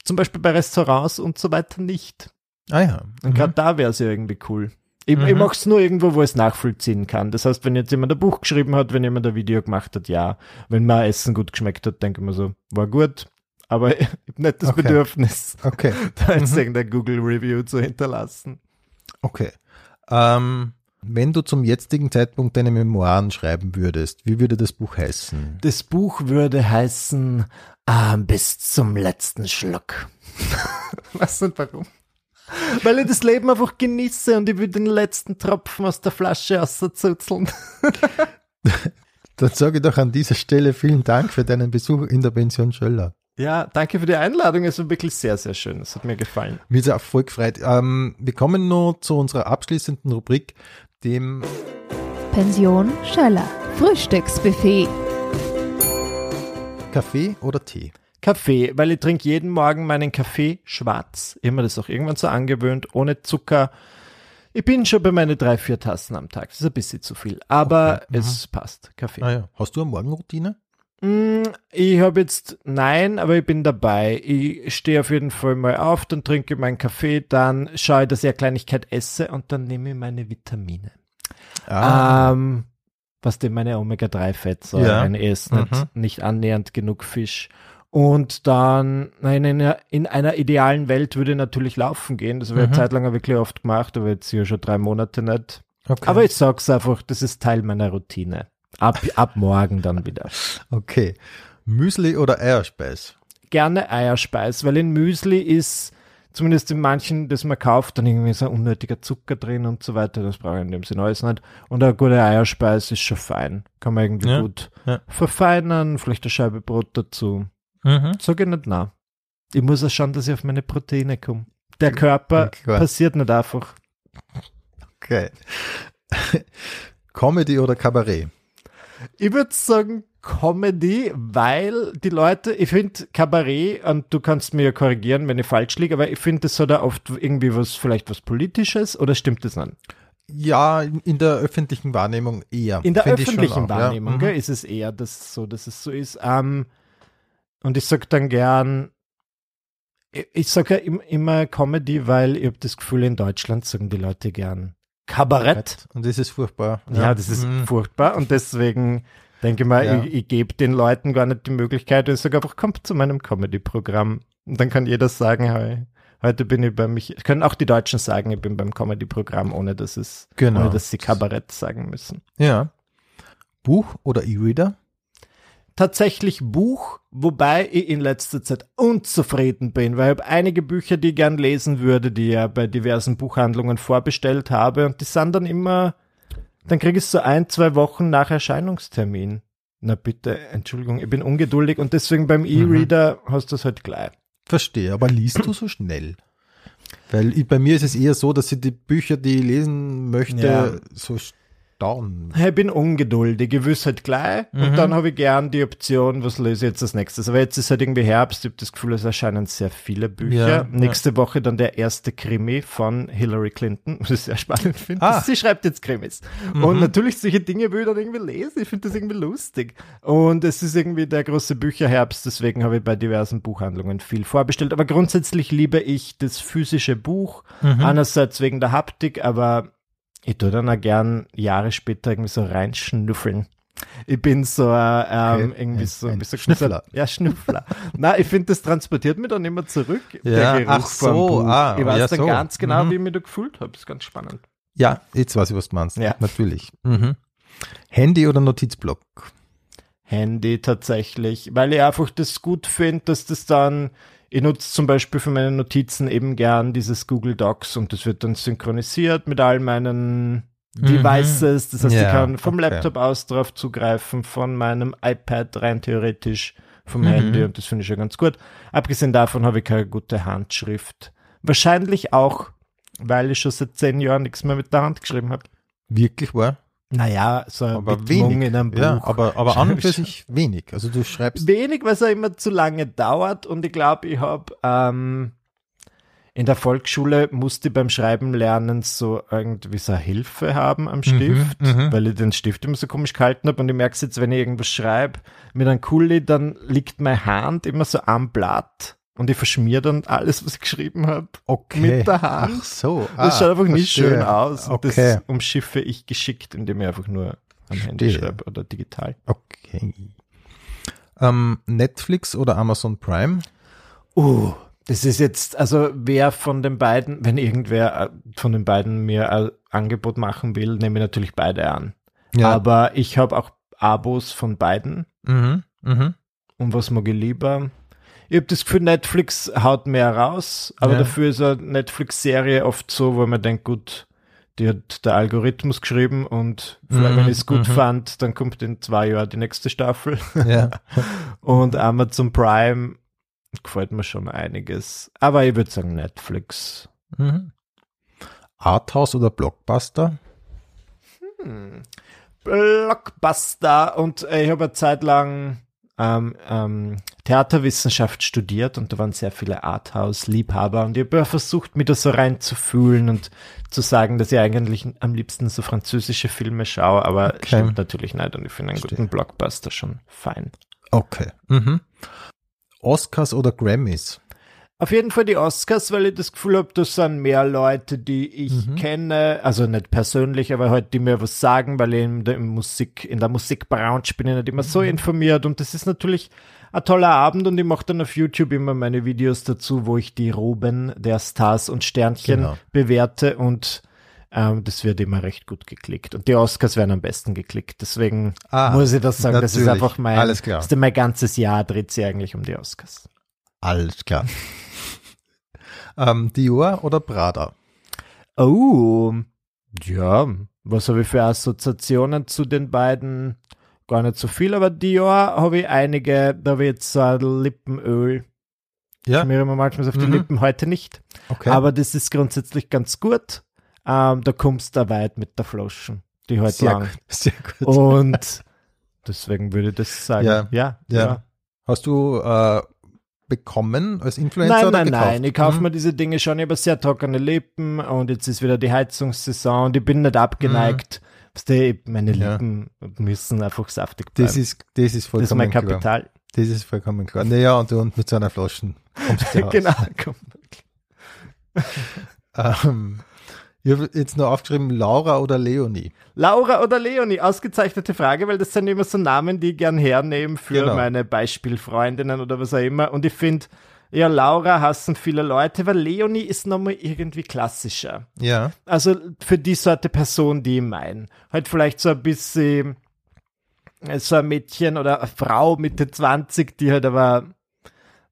zum Beispiel bei Restaurants und so weiter nicht. Ah ja. Und gerade mhm. da wäre es ja irgendwie cool. Ich, mhm. ich mache es nur irgendwo, wo es nachvollziehen kann. Das heißt, wenn jetzt jemand ein Buch geschrieben hat, wenn jemand ein Video gemacht hat, ja. Wenn mir Essen gut geschmeckt hat, denke ich mir so, war gut. Aber ich habe nicht das okay. Bedürfnis, okay. da jetzt mhm. irgendein Google Review zu hinterlassen. Okay. Ähm, wenn du zum jetzigen Zeitpunkt deine Memoiren schreiben würdest, wie würde das Buch heißen? Das Buch würde heißen Ah, bis zum letzten Schluck. Was und warum? Weil ich das Leben einfach genieße und ich will den letzten Tropfen aus der Flasche auszuzeln. Dann sage ich doch an dieser Stelle vielen Dank für deinen Besuch in der Pension Schöller. Ja, danke für die Einladung. Es war wirklich sehr, sehr schön. Es hat mir gefallen. Mir ist auch voll gefreut. Ähm, wir kommen nur zu unserer abschließenden Rubrik, dem Pension Schöller. Frühstücksbuffet. Kaffee oder Tee? Kaffee, weil ich trinke jeden Morgen meinen Kaffee schwarz. Immer das auch irgendwann so angewöhnt, ohne Zucker. Ich bin schon bei meinen drei, vier Tassen am Tag. Das ist ein bisschen zu viel, aber okay. es passt. Kaffee. Ah ja. Hast du eine Morgenroutine? Mm, ich habe jetzt, nein, aber ich bin dabei. Ich stehe auf jeden Fall mal auf, dann trinke ich meinen Kaffee, dann schaue ich, dass ich eine Kleinigkeit esse und dann nehme ich meine Vitamine. Ah. Ähm, was denn meine Omega-3-Fettsäuren ja. ist, nicht, mhm. nicht annähernd genug Fisch. Und dann, nein, in einer, in einer idealen Welt würde ich natürlich laufen gehen. Das habe ich mhm. eine Zeit lang wirklich oft gemacht, aber jetzt hier schon drei Monate nicht. Okay. Aber ich sag's einfach, das ist Teil meiner Routine. Ab, ab morgen dann wieder. Okay. Müsli oder Eierspeis? Gerne Eierspeis, weil in Müsli ist zumindest in manchen, das man kauft, dann irgendwie so ein unnötiger Zucker drin und so weiter. Das brauche ich in dem Sinne alles nicht. Und eine gute Eierspeise ist schon fein. Kann man irgendwie ja, gut ja. verfeinern, vielleicht eine Scheibe Brot dazu. Mhm. Sag ich nicht nein. Ich muss auch schauen, dass ich auf meine Proteine komme. Der Körper okay. passiert nicht einfach. Okay. Comedy oder Kabarett? Ich würde sagen Comedy, weil die Leute, ich finde Kabarett, und du kannst mir ja korrigieren, wenn ich falsch liege, aber ich finde, das hat ja oft irgendwie was, vielleicht was Politisches, oder stimmt das dann? Ja, in der öffentlichen Wahrnehmung eher. In der öffentlichen auch, Wahrnehmung ja. mhm. ist es eher das so, dass es so ist. Ähm, und ich sage dann gern, ich, ich sage ja immer Comedy, weil ich habe das Gefühl, in Deutschland sagen die Leute gern Kabarett. Und das ist furchtbar. Ja, ja das ist mhm. furchtbar. Und deswegen denke ich mal, ja. ich, ich gebe den Leuten gar nicht die Möglichkeit, ich sage einfach, kommt zu meinem Comedy-Programm. Und dann kann jeder sagen, hey, Heute bin ich beim, ich können auch die Deutschen sagen, ich bin beim Comedy-Programm, ohne dass es, genau. ohne dass sie Kabarett sagen müssen. Ja. Buch oder E-Reader? Tatsächlich Buch, wobei ich in letzter Zeit unzufrieden bin, weil ich habe einige Bücher, die ich gern lesen würde, die ich ja bei diversen Buchhandlungen vorbestellt habe und die sind dann immer, dann kriege ich es so ein, zwei Wochen nach Erscheinungstermin. Na bitte, Entschuldigung, ich bin ungeduldig und deswegen beim mhm. E-Reader mhm. hast du es halt gleich. Verstehe, aber liest du so schnell? Weil ich, bei mir ist es eher so, dass ich die Bücher, die ich lesen möchte, ja. so dauern. Ich bin ungeduldig, ich wüsste halt gleich mhm. und dann habe ich gern die Option, was lese ich jetzt als nächstes. Aber jetzt ist halt irgendwie Herbst, ich habe das Gefühl, es erscheinen sehr viele Bücher. Ja, Nächste ja. Woche dann der erste Krimi von Hillary Clinton, was ich sehr spannend finde. Ah. Sie schreibt jetzt Krimis. Mhm. Und natürlich solche Dinge will ich dann irgendwie lesen, ich finde das irgendwie lustig. Und es ist irgendwie der große Bücherherbst, deswegen habe ich bei diversen Buchhandlungen viel vorbestellt. Aber grundsätzlich liebe ich das physische Buch, mhm. einerseits wegen der Haptik, aber ich tue dann auch gern Jahre später irgendwie so reinschnüffeln. Ich bin so äh, ähm, okay. irgendwie so ein, bisschen Schnüffler. Ja, Schnüffler. Nein, ich finde, das transportiert mich dann immer zurück. Ja, ach so, ah, Ich weiß ja dann so. ganz genau, mhm. wie ich mich da gefühlt habe. Das ist ganz spannend. Ja, jetzt weiß ich, was du meinst. Ja. Natürlich. Mhm. Handy oder Notizblock? Handy tatsächlich, weil ich einfach das gut finde, dass das dann ich nutze zum Beispiel für meine Notizen eben gern dieses Google Docs und das wird dann synchronisiert mit all meinen mhm. Devices. Das heißt, ja, ich kann vom okay. Laptop aus drauf zugreifen, von meinem iPad rein theoretisch, vom mhm. Handy und das finde ich ja ganz gut. Abgesehen davon habe ich keine gute Handschrift. Wahrscheinlich auch, weil ich schon seit zehn Jahren nichts mehr mit der Hand geschrieben habe. Wirklich wahr? Naja, so ein aber wenig. in einem Buch. Ja, aber, aber an und für sich wenig. Also du schreibst. Wenig, weil es ja immer zu lange dauert und ich glaube, ich habe ähm, in der Volksschule musste ich beim Schreiben lernen so irgendwie so Hilfe haben am mhm, Stift, mhm, weil ich den Stift immer so komisch gehalten habe und ich merke jetzt, wenn ich irgendwas schreibe mit einem Kuli, dann liegt meine Hand immer so am Blatt und ich verschmier dann alles, was ich geschrieben habe, okay. mit der Hand. Ach so. Ah, das schaut einfach nicht schön aus. Okay. Das umschiffe ich geschickt, indem ich einfach nur am Handy schreibe oder digital. Okay. Ähm, Netflix oder Amazon Prime? Uh, das ist jetzt, also wer von den beiden, wenn irgendwer äh, von den beiden mir ein Angebot machen will, nehme ich natürlich beide an. Ja. Aber ich habe auch Abos von beiden. Mhm. Mhm. Und was mag ich lieber? Ich habe das Gefühl, Netflix haut mehr raus, aber ja. dafür ist eine Netflix-Serie oft so, wo man denkt, gut, die hat der Algorithmus geschrieben und vielleicht, mhm, wenn ich es gut mhm. fand, dann kommt in zwei Jahren die nächste Staffel. Ja. und Amazon Prime gefällt mir schon einiges. Aber ich würde sagen Netflix. Mhm. Arthouse oder Blockbuster? Hm. Blockbuster und äh, ich habe eine Zeit lang ähm, ähm, Theaterwissenschaft studiert und da waren sehr viele Arthouse-Liebhaber und ich habe versucht, mich da so reinzufühlen und zu sagen, dass ich eigentlich am liebsten so französische Filme schaue, aber okay. stimmt natürlich nicht und ich finde einen Verstehe. guten Blockbuster schon fein. Okay. Mhm. Oscars oder Grammys? Auf jeden Fall die Oscars, weil ich das Gefühl habe, das sind mehr Leute, die ich mhm. kenne, also nicht persönlich, aber halt, die mir was sagen, weil ich in der Musik, in der Musikbranche bin ich nicht immer so mhm. informiert und das ist natürlich ein toller Abend und ich mache dann auf YouTube immer meine Videos dazu, wo ich die Roben der Stars und Sternchen genau. bewerte und ähm, das wird immer recht gut geklickt. Und die Oscars werden am besten geklickt. Deswegen ah, muss ich das sagen. Natürlich. Das ist einfach mein, Alles klar. Das ist mein ganzes Jahr dreht sich eigentlich um die Oscars. Alles klar. Ähm, Dior oder Prada? Oh, ja. Was habe ich für Assoziationen zu den beiden? Gar nicht so viel, aber Dior habe ich einige. Da habe ich jetzt so ein Lippenöl. Ja. Ich schmiere mir manchmal auf die mhm. Lippen, heute nicht. Okay. Aber das ist grundsätzlich ganz gut. Ähm, da kommst du weit mit der Flaschen. Die halt sehr lang. Gut, sehr gut. Und deswegen würde ich das sagen. Ja, ja. ja. ja. Hast du äh, bekommen als Influencer? Nein, nein, nein. Ich kaufe mhm. mir diese Dinge schon. Ich habe sehr trockene Lippen und jetzt ist wieder die Heizungssaison und ich bin nicht abgeneigt. Mhm. Meine Lippen ja. müssen einfach saftig bleiben. Das ist, das ist vollkommen Das ist mein Kapital. Klar. Das ist vollkommen klar. Naja, und, und mit so einer Flasche kommst du Genau, komm. ähm, ich habe jetzt noch aufgeschrieben, Laura oder Leonie. Laura oder Leonie, ausgezeichnete Frage, weil das sind immer so Namen, die ich gern hernehmen für genau. meine Beispielfreundinnen oder was auch immer. Und ich finde, ja, Laura hassen viele Leute, weil Leonie ist nochmal irgendwie klassischer. Ja. Also für die Sorte Person, die ich meine. Halt vielleicht so ein bisschen so ein Mädchen oder eine Frau Mitte 20, die halt aber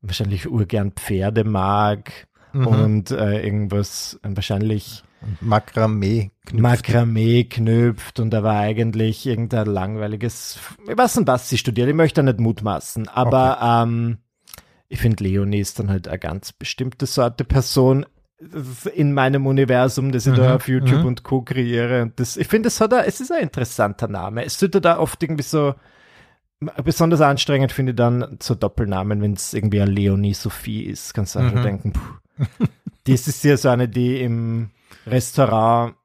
wahrscheinlich urgern Pferde mag mhm. und äh, irgendwas wahrscheinlich Makramee knüpft. Makramee knüpft und da war eigentlich irgendein langweiliges, ich weiß nicht, was sie studiert, ich möchte da nicht mutmaßen, aber okay. ähm, ich finde Leonie ist dann halt eine ganz bestimmte Sorte Person in meinem Universum, das ich mhm, da auf YouTube mhm. und Co. kreiere. Und das, ich finde, es hat es ist ein interessanter Name. Es tut da oft irgendwie so, besonders anstrengend finde ich dann so Doppelnamen, wenn es irgendwie eine Leonie Sophie ist. Kannst du einfach mhm. denken, puh. das ist ja so eine, die im Restaurant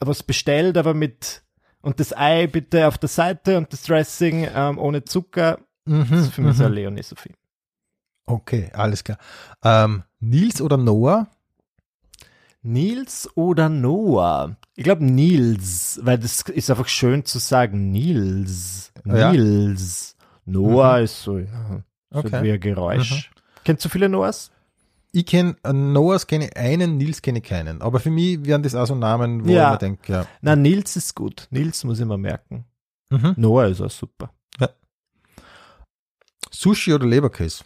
was bestellt, aber mit und das Ei bitte auf der Seite und das Dressing ähm, ohne Zucker. Mhm, das ist für mich mhm. so eine Leonie Sophie. Okay, alles klar. Ähm, Nils oder Noah? Nils oder Noah? Ich glaube Nils, weil das ist einfach schön zu sagen. Nils. Nils. Ja. Noah mhm. ist so, ja, so okay. wie ein Geräusch. Mhm. Kennst du viele Noahs? Ich kenne äh, Noahs kenne einen, Nils kenne keinen. Aber für mich wären das auch so Namen, wo ja. man denkt, ja. Na, Nils ist gut. Nils muss ich mal merken. Mhm. Noah ist auch super. Ja. Sushi oder Leberkäse?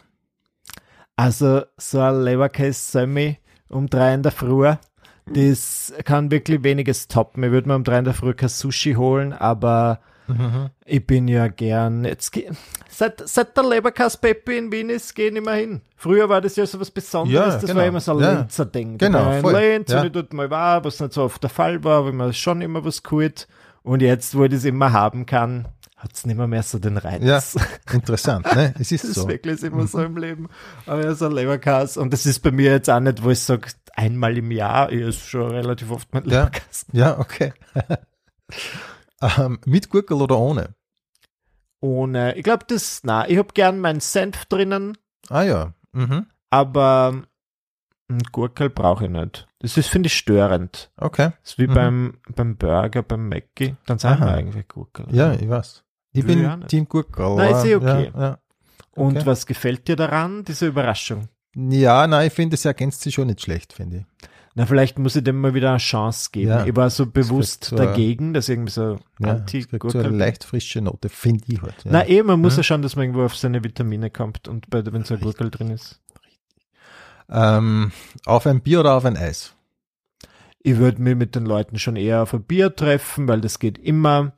Also, so ein Leberkäse-Semi um drei in der Früh, das kann wirklich weniges toppen. Ich würde mir um drei in der Früh kein Sushi holen, aber Mhm. Ich bin ja gern, jetzt seit, seit der Leberkass-Peppi in Wien ist, gehe ich nicht mehr hin. Früher war das ja so was Besonderes, ja, das genau. war immer so ein ja. Lenzer-Ding. Genau, voll. Lenz, ja. und dort mal war, was nicht so oft der Fall war, wenn man schon immer was geholt. Und jetzt, wo ich das immer haben kann, hat es nicht mehr, mehr so den Reiz. Ja, interessant, ne? Es ist das so. Das ist wirklich immer so im Leben. Aber ja, so ein Leberkass. Und das ist bei mir jetzt auch nicht, wo ich sage, einmal im Jahr, ich ist schon relativ oft mein Leberkass. Ja, ja okay. Ähm, mit Gurkel oder ohne? Ohne. Ich glaube, das, na, ich habe gern meinen Senf drinnen. Ah ja. Mhm. Aber Gurkel brauche ich nicht. Das ist, finde ich, störend. Okay. Das ist wie mhm. beim, beim Burger, beim Mackie. Dann sagen wir eigentlich Gurkel. Ja, ich weiß. Ich Will bin Team Gurkel. Nein, ist eh okay. Ja, ja. Und okay. was gefällt dir daran, diese Überraschung? Ja, nein, ich finde, es ergänzt sich schon nicht schlecht, finde ich. Na, vielleicht muss ich dem mal wieder eine Chance geben. Ja, ich war so bewusst so dagegen, dass irgendwie so ja, anti so eine leicht frische Note, finde ich halt. Ja. Na, eh, man muss ja schauen, dass man irgendwo auf seine Vitamine kommt und bei, wenn so ein Gurkel drin ist. Ähm, auf ein Bier oder auf ein Eis? Ich würde mich mit den Leuten schon eher auf ein Bier treffen, weil das geht immer.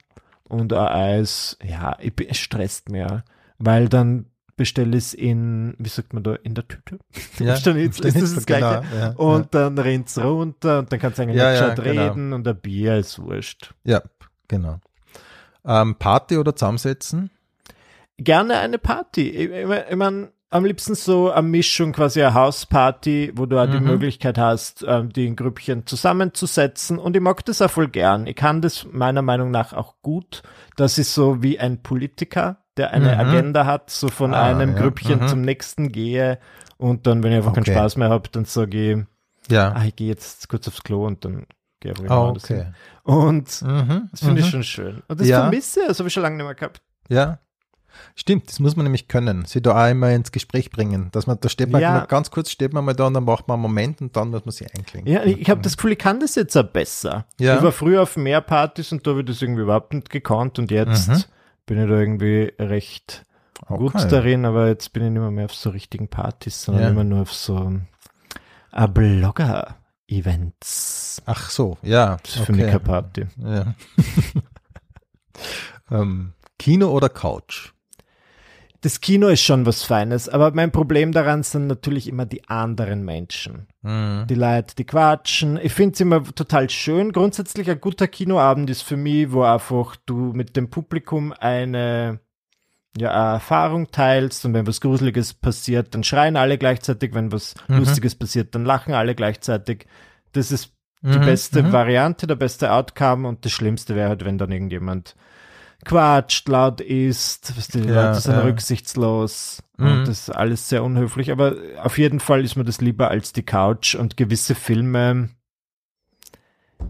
Und ein Eis, ja, ich, es stresst mir, weil dann bestelle es in, wie sagt man da, in der Tüte. Ja, ist, ist das das Gleiche. Genau, ja, und ja. dann rennt's runter und dann kannst du eigentlich ja, nicht ja, genau. reden und ein Bier ist wurscht. Ja, genau. Ähm, Party oder zusammensetzen? Gerne eine Party. Ich, ich, ich meine, am liebsten so eine Mischung, quasi eine Hausparty, wo du auch mhm. die Möglichkeit hast, ähm, die in Grüppchen zusammenzusetzen. Und ich mag das auch voll gern. Ich kann das meiner Meinung nach auch gut. Das ist so wie ein Politiker der eine mhm. Agenda hat, so von ah, einem ja. Grüppchen mhm. zum nächsten gehe und dann, wenn ich einfach okay. keinen Spaß mehr habe, dann sage ich, ja. ah, ich gehe jetzt kurz aufs Klo und dann gehe ich oh, okay. Und mhm. das finde ich mhm. schon schön. Und das ja. vermisse ich, das habe ich schon lange nicht mehr gehabt. Ja. Stimmt, das muss man nämlich können, sie da auch immer ins Gespräch bringen, dass man, da steht man ja. ganz kurz, steht man mal da und dann macht man einen Moment und dann muss man sie einklingen. Ja, ich, habe das Gefühl, ich kann das jetzt auch besser. Ja. Ich war früher auf mehr Partys und da habe ich das irgendwie überhaupt nicht gekannt und jetzt mhm bin ich da irgendwie recht okay. gut darin, aber jetzt bin ich nicht mehr, mehr auf so richtigen Partys, sondern ja. immer nur auf so äh, Blogger-Events. Ach so, ja. Das ist okay. für mich keine Party. Ja. ähm, Kino oder Couch? Das Kino ist schon was Feines, aber mein Problem daran sind natürlich immer die anderen Menschen. Mhm. Die Leute, die quatschen. Ich finde es immer total schön. Grundsätzlich ein guter Kinoabend ist für mich, wo einfach du mit dem Publikum eine ja, Erfahrung teilst und wenn was Gruseliges passiert, dann schreien alle gleichzeitig, wenn was mhm. Lustiges passiert, dann lachen alle gleichzeitig. Das ist die mhm. beste mhm. Variante, der beste Outcome und das Schlimmste wäre halt, wenn dann irgendjemand quatscht, laut ist, was die ja, Leute sind ja. rücksichtslos mhm. und das ist alles sehr unhöflich, aber auf jeden Fall ist mir das lieber als die Couch und gewisse Filme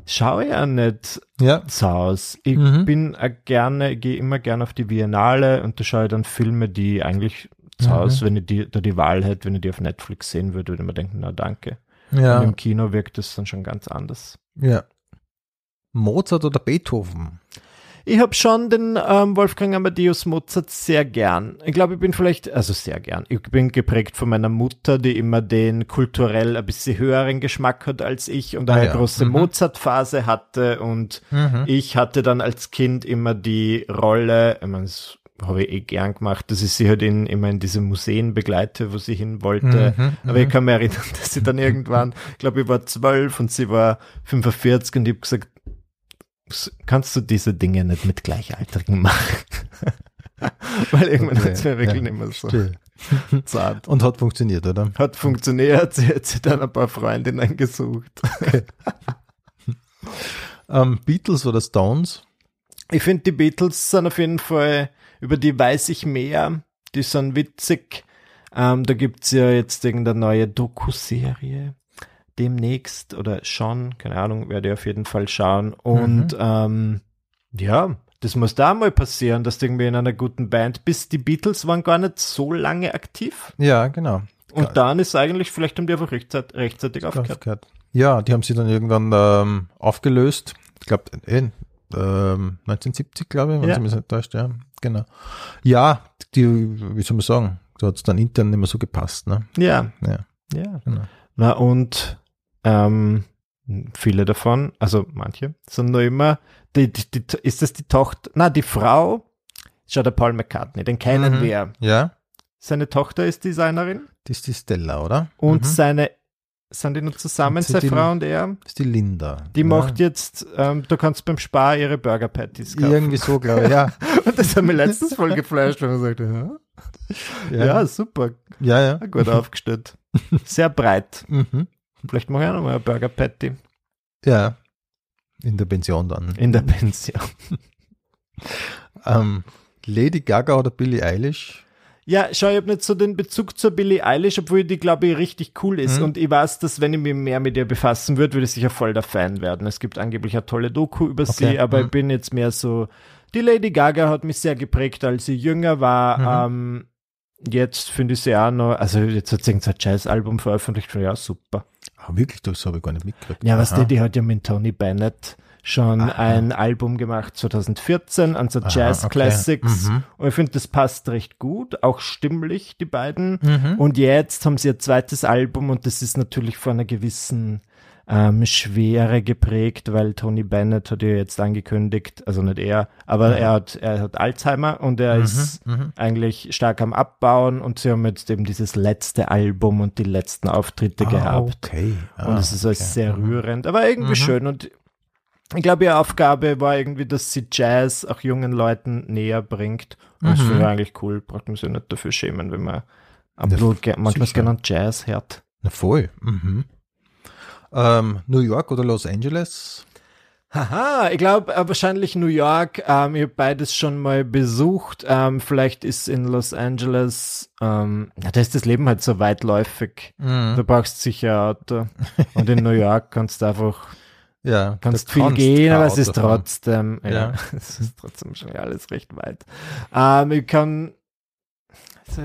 schaue ja nicht ja. zu Haus. Ich mhm. bin gerne, gehe immer gerne auf die Biennale und da schaue ich dann Filme, die eigentlich zu mhm. Hause, wenn ich die, da die Wahl hätte, wenn ich die auf Netflix sehen würde, würde ich mir denken, na danke. Ja. Und im Kino wirkt das dann schon ganz anders. Ja. Mozart oder Beethoven? Ich habe schon den ähm, Wolfgang Amadeus Mozart sehr gern. Ich glaube, ich bin vielleicht, also sehr gern. Ich bin geprägt von meiner Mutter, die immer den kulturell ein bisschen höheren Geschmack hat als ich und eine ah, ja. große mhm. Mozart-Phase hatte. Und mhm. ich hatte dann als Kind immer die Rolle, ich meine, das habe ich eh gern gemacht, dass ich sie halt in, immer in diese Museen begleite, wo sie hin wollte. Mhm, Aber ich mhm. kann mich erinnern, dass sie dann irgendwann, ich glaube, ich war zwölf und sie war 45 und ich habe gesagt, kannst du diese Dinge nicht mit Gleichaltrigen machen? Weil irgendwann okay, hat es mir wirklich ja, nicht mehr so still. zart. Und hat funktioniert, oder? Hat funktioniert. Sie hat sich dann ein paar Freundinnen gesucht. Okay. um, ähm, Beatles oder Stones? Ich finde, die Beatles sind auf jeden Fall, über die weiß ich mehr. Die sind witzig. Um, ähm, da es ja jetzt irgendeine neue Doku-Serie demnächst oder schon, keine Ahnung, werde ich auf jeden Fall schauen. Und mhm. ähm, ja, das muss da mal passieren, dass du irgendwie in einer guten Band bist. Die Beatles waren gar nicht so lange aktiv. Ja, genau. Und dann ist eigentlich, vielleicht haben die einfach rechtzeitig, rechtzeitig aufgehört. Ja, die haben sie dann irgendwann ähm, aufgelöst. Ich glaube, äh, ähm, 1970, glaube ich, wenn ja. sie mich nicht täuscht, ja. Genau. Ja, die, wie soll man sagen, da hat es dann intern nicht mehr so gepasst, ne? Ja. Ja. ja. Genau. Na und ähm, viele davon, also manche, sind nur immer, die, die, die, ist das die Tochter, na, die Frau, schau der Paul McCartney, den kennen mhm. wir. Ja. Seine Tochter ist Designerin. Das ist die Stella, oder? Und mhm. seine, sind die nur zusammen, seine die, Frau und er? Das ist die Linda. Die ja. macht jetzt, ähm, du kannst beim Spar ihre Burger Patties kaufen. Irgendwie so, glaube ich, ja. und das hat mir letztens voll geflasht, wenn er sagte, ja. ja. ja, super. Ja, ja. Gut aufgestellt. Sehr breit. Mhm. Vielleicht mache ich auch nochmal ein Burger Patty. Ja. In der Pension dann. In der Pension. ähm, Lady Gaga oder Billie Eilish? Ja, schau, ich habe nicht so den Bezug zur Billie Eilish, obwohl die, glaube ich, richtig cool ist. Mhm. Und ich weiß, dass wenn ich mich mehr mit ihr befassen würde, würde ich sicher voll der Fan werden. Es gibt angeblich eine tolle Doku über okay. sie, aber mhm. ich bin jetzt mehr so. Die Lady Gaga hat mich sehr geprägt, als sie jünger war. Mhm. Ähm, jetzt finde ich sie auch noch, also jetzt hat sie ein Jazz-Album veröffentlicht, ja, super. Ah, wirklich? Das habe ich gar nicht mitgekriegt. Ja, was die, die hat ja mit Tony Bennett schon Aha. ein Album gemacht 2014 an so Jazz okay. Classics mhm. und ich finde das passt recht gut auch stimmlich die beiden mhm. und jetzt haben sie ihr zweites Album und das ist natürlich von einer gewissen ähm, Schwere geprägt, weil Tony Bennett hat ja jetzt angekündigt, also nicht er, aber ja. er hat er hat Alzheimer und er mhm, ist mhm. eigentlich stark am Abbauen und sie haben jetzt eben dieses letzte Album und die letzten Auftritte ah, gehabt. Okay. Ah, und es ist okay. sehr mhm. rührend, aber irgendwie mhm. schön und ich glaube, ihre Aufgabe war irgendwie, dass sie Jazz auch jungen Leuten näher bringt. Und das finde ich mhm. eigentlich cool. Braucht man sich nicht dafür schämen, wenn man absolut manchmal gerne Jazz hört. Na voll. Mhm. Ähm, New York oder Los Angeles? Haha, ich glaube äh, wahrscheinlich New York. Ähm, ich habe beides schon mal besucht. Ähm, vielleicht ist in Los Angeles, ähm, ja, da ist das Leben halt so weitläufig. Mhm. Du brauchst sicher Auto. Und in New York kannst du einfach, ja, kannst viel kannst gehen, aber es ist trotzdem, ja, ja. es ist trotzdem schon alles recht weit. Ähm, ich kann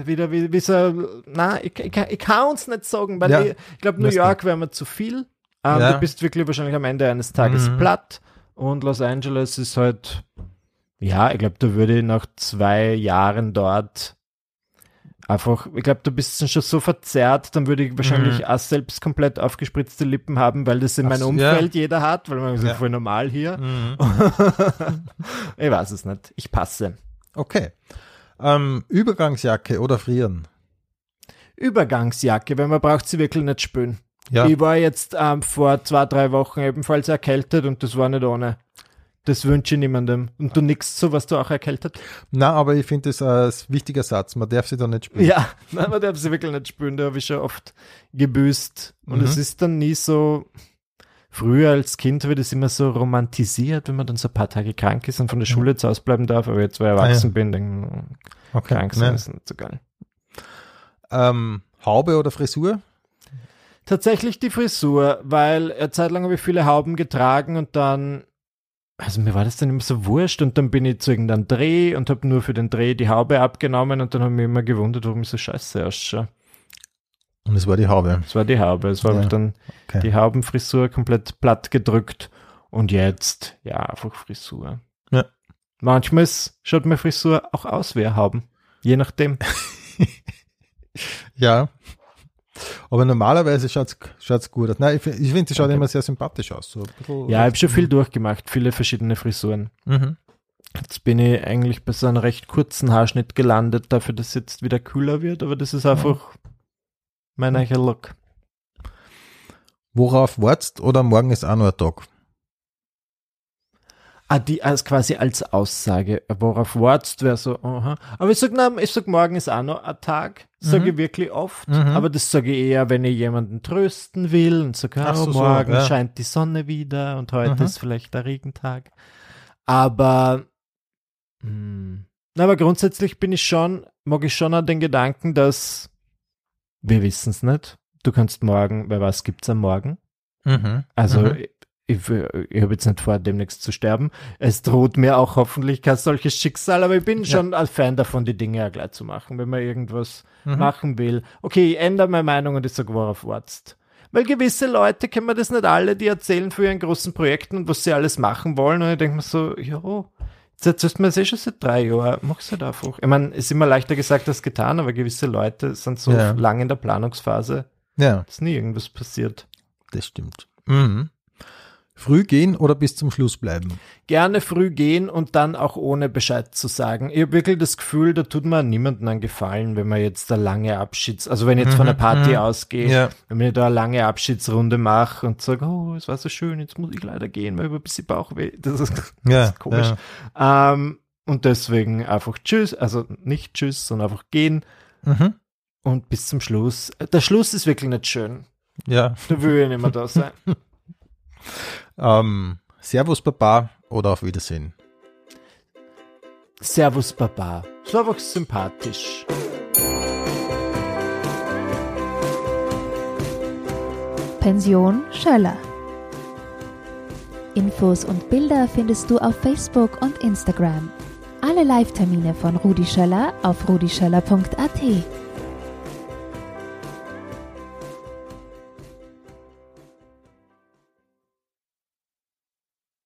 wieder wie, wie so, na, ich, ich, ich kann uns nicht sagen, weil ja. ich, ich glaube, New York wäre mir zu viel. Ähm, ja. Du bist wirklich wahrscheinlich am Ende eines Tages mhm. platt und Los Angeles ist halt, ja, ich glaube, da würde ich nach zwei Jahren dort einfach, ich glaube, du bist schon so verzerrt, dann würde ich wahrscheinlich mhm. auch selbst komplett aufgespritzte Lippen haben, weil das in meinem Umfeld ja. jeder hat, weil man ist ja. voll normal hier. Mhm. ich weiß es nicht. Ich passe. Okay. Ähm, Übergangsjacke oder frieren? Übergangsjacke, weil man braucht sie wirklich nicht spülen. Ja. Ich war jetzt ähm, vor zwei, drei Wochen ebenfalls erkältet und das war nicht ohne. Das wünsche ich niemandem. Und du nix so, was du auch erkältet? Na, aber ich finde das ein wichtiger Satz. Man darf sie da nicht spüren. Ja, nein, man darf sie wirklich nicht spüren. Da habe ich schon oft gebüßt. Und mhm. es ist dann nie so. Früher als Kind wird es immer so romantisiert, wenn man dann so ein paar Tage krank ist und von der Schule zu Hause bleiben darf. Aber jetzt, wo ich erwachsen ah, ja. bin, dann okay. krank sein ist nicht so geil. Ähm, Haube oder Frisur? Tatsächlich die Frisur, weil eine Zeit lang habe ich viele Hauben getragen und dann also mir war das dann immer so wurscht und dann bin ich zu irgendeinem Dreh und habe nur für den Dreh die Haube abgenommen und dann habe ich mich immer gewundert, warum ich so scheiße ausschaue. Und es war die Haube. Es war die Haube. Es war ja, dann okay. die Haubenfrisur komplett platt gedrückt und jetzt, ja, einfach Frisur. Ja. Manchmal schaut meine Frisur auch aus wie Hauben. Je nachdem. ja, aber normalerweise schaut es gut aus. Nein, ich, ich finde, sie schaut okay. immer sehr sympathisch aus. So ja, ich habe schon viel durchgemacht, viele verschiedene Frisuren. Mhm. Jetzt bin ich eigentlich bei so einem recht kurzen Haarschnitt gelandet, dafür, dass es jetzt wieder kühler wird, aber das ist einfach mhm. mein eicher Look. Worauf wartest oder morgen ist auch noch ein Tag? Ah, die als quasi als Aussage, worauf wartest, wäre so, aha. Aber ich sag, na, ich sag, morgen ist auch noch ein Tag, sage mhm. ich wirklich oft, mhm. aber das sage ich eher, wenn ich jemanden trösten will und sage, oh, so, morgen so, ja. scheint die Sonne wieder und heute mhm. ist vielleicht der Regentag. Aber, mh, hm, aber grundsätzlich bin ich schon, mag ich schon an den Gedanken, dass wir wissen es nicht. Du kannst morgen, wer weiß, gibt's am Morgen? Mhm. Also mhm ich, ich habe jetzt nicht vor, demnächst zu sterben. Es droht mir auch hoffentlich kein solches Schicksal, aber ich bin schon ja. ein Fan davon, die Dinge ja gleich zu machen, wenn man irgendwas mhm. machen will. Okay, ich ändere meine Meinung und ich sage, worauf wartest. Weil gewisse Leute kennen wir das nicht alle, die erzählen für ihren großen Projekten und was sie alles machen wollen. Und ich denke mir so, ja, jetzt erzählst du mir das eh schon seit drei Jahren, mach's halt einfach. Ich meine, es ist immer leichter gesagt als getan, aber gewisse Leute sind so ja. lang in der Planungsphase, ja. dass nie irgendwas passiert. Das stimmt. Mhm. Früh gehen oder bis zum Schluss bleiben? Gerne früh gehen und dann auch ohne Bescheid zu sagen. Ich habe wirklich das Gefühl, da tut man niemandem einen Gefallen, wenn man jetzt eine lange Abschieds-, also wenn ich jetzt mhm, von der Party mhm. ausgehe, ja. wenn ich da eine lange Abschiedsrunde mache und sage, oh, es war so schön, jetzt muss ich leider gehen, weil ich ein bisschen Bauchweh. Das ist, das ja, ist komisch. Ja. Ähm, und deswegen einfach Tschüss, also nicht Tschüss, sondern einfach gehen. Mhm. Und bis zum Schluss. Der Schluss ist wirklich nicht schön. Ja. Da will ich nicht mehr da sein. Ähm, Servus Baba oder auf Wiedersehen? Servus Baba. Das war einfach sympathisch. Pension Schöller. Infos und Bilder findest du auf Facebook und Instagram. Alle Live-Termine von Rudi Schöller auf rudischöller.at.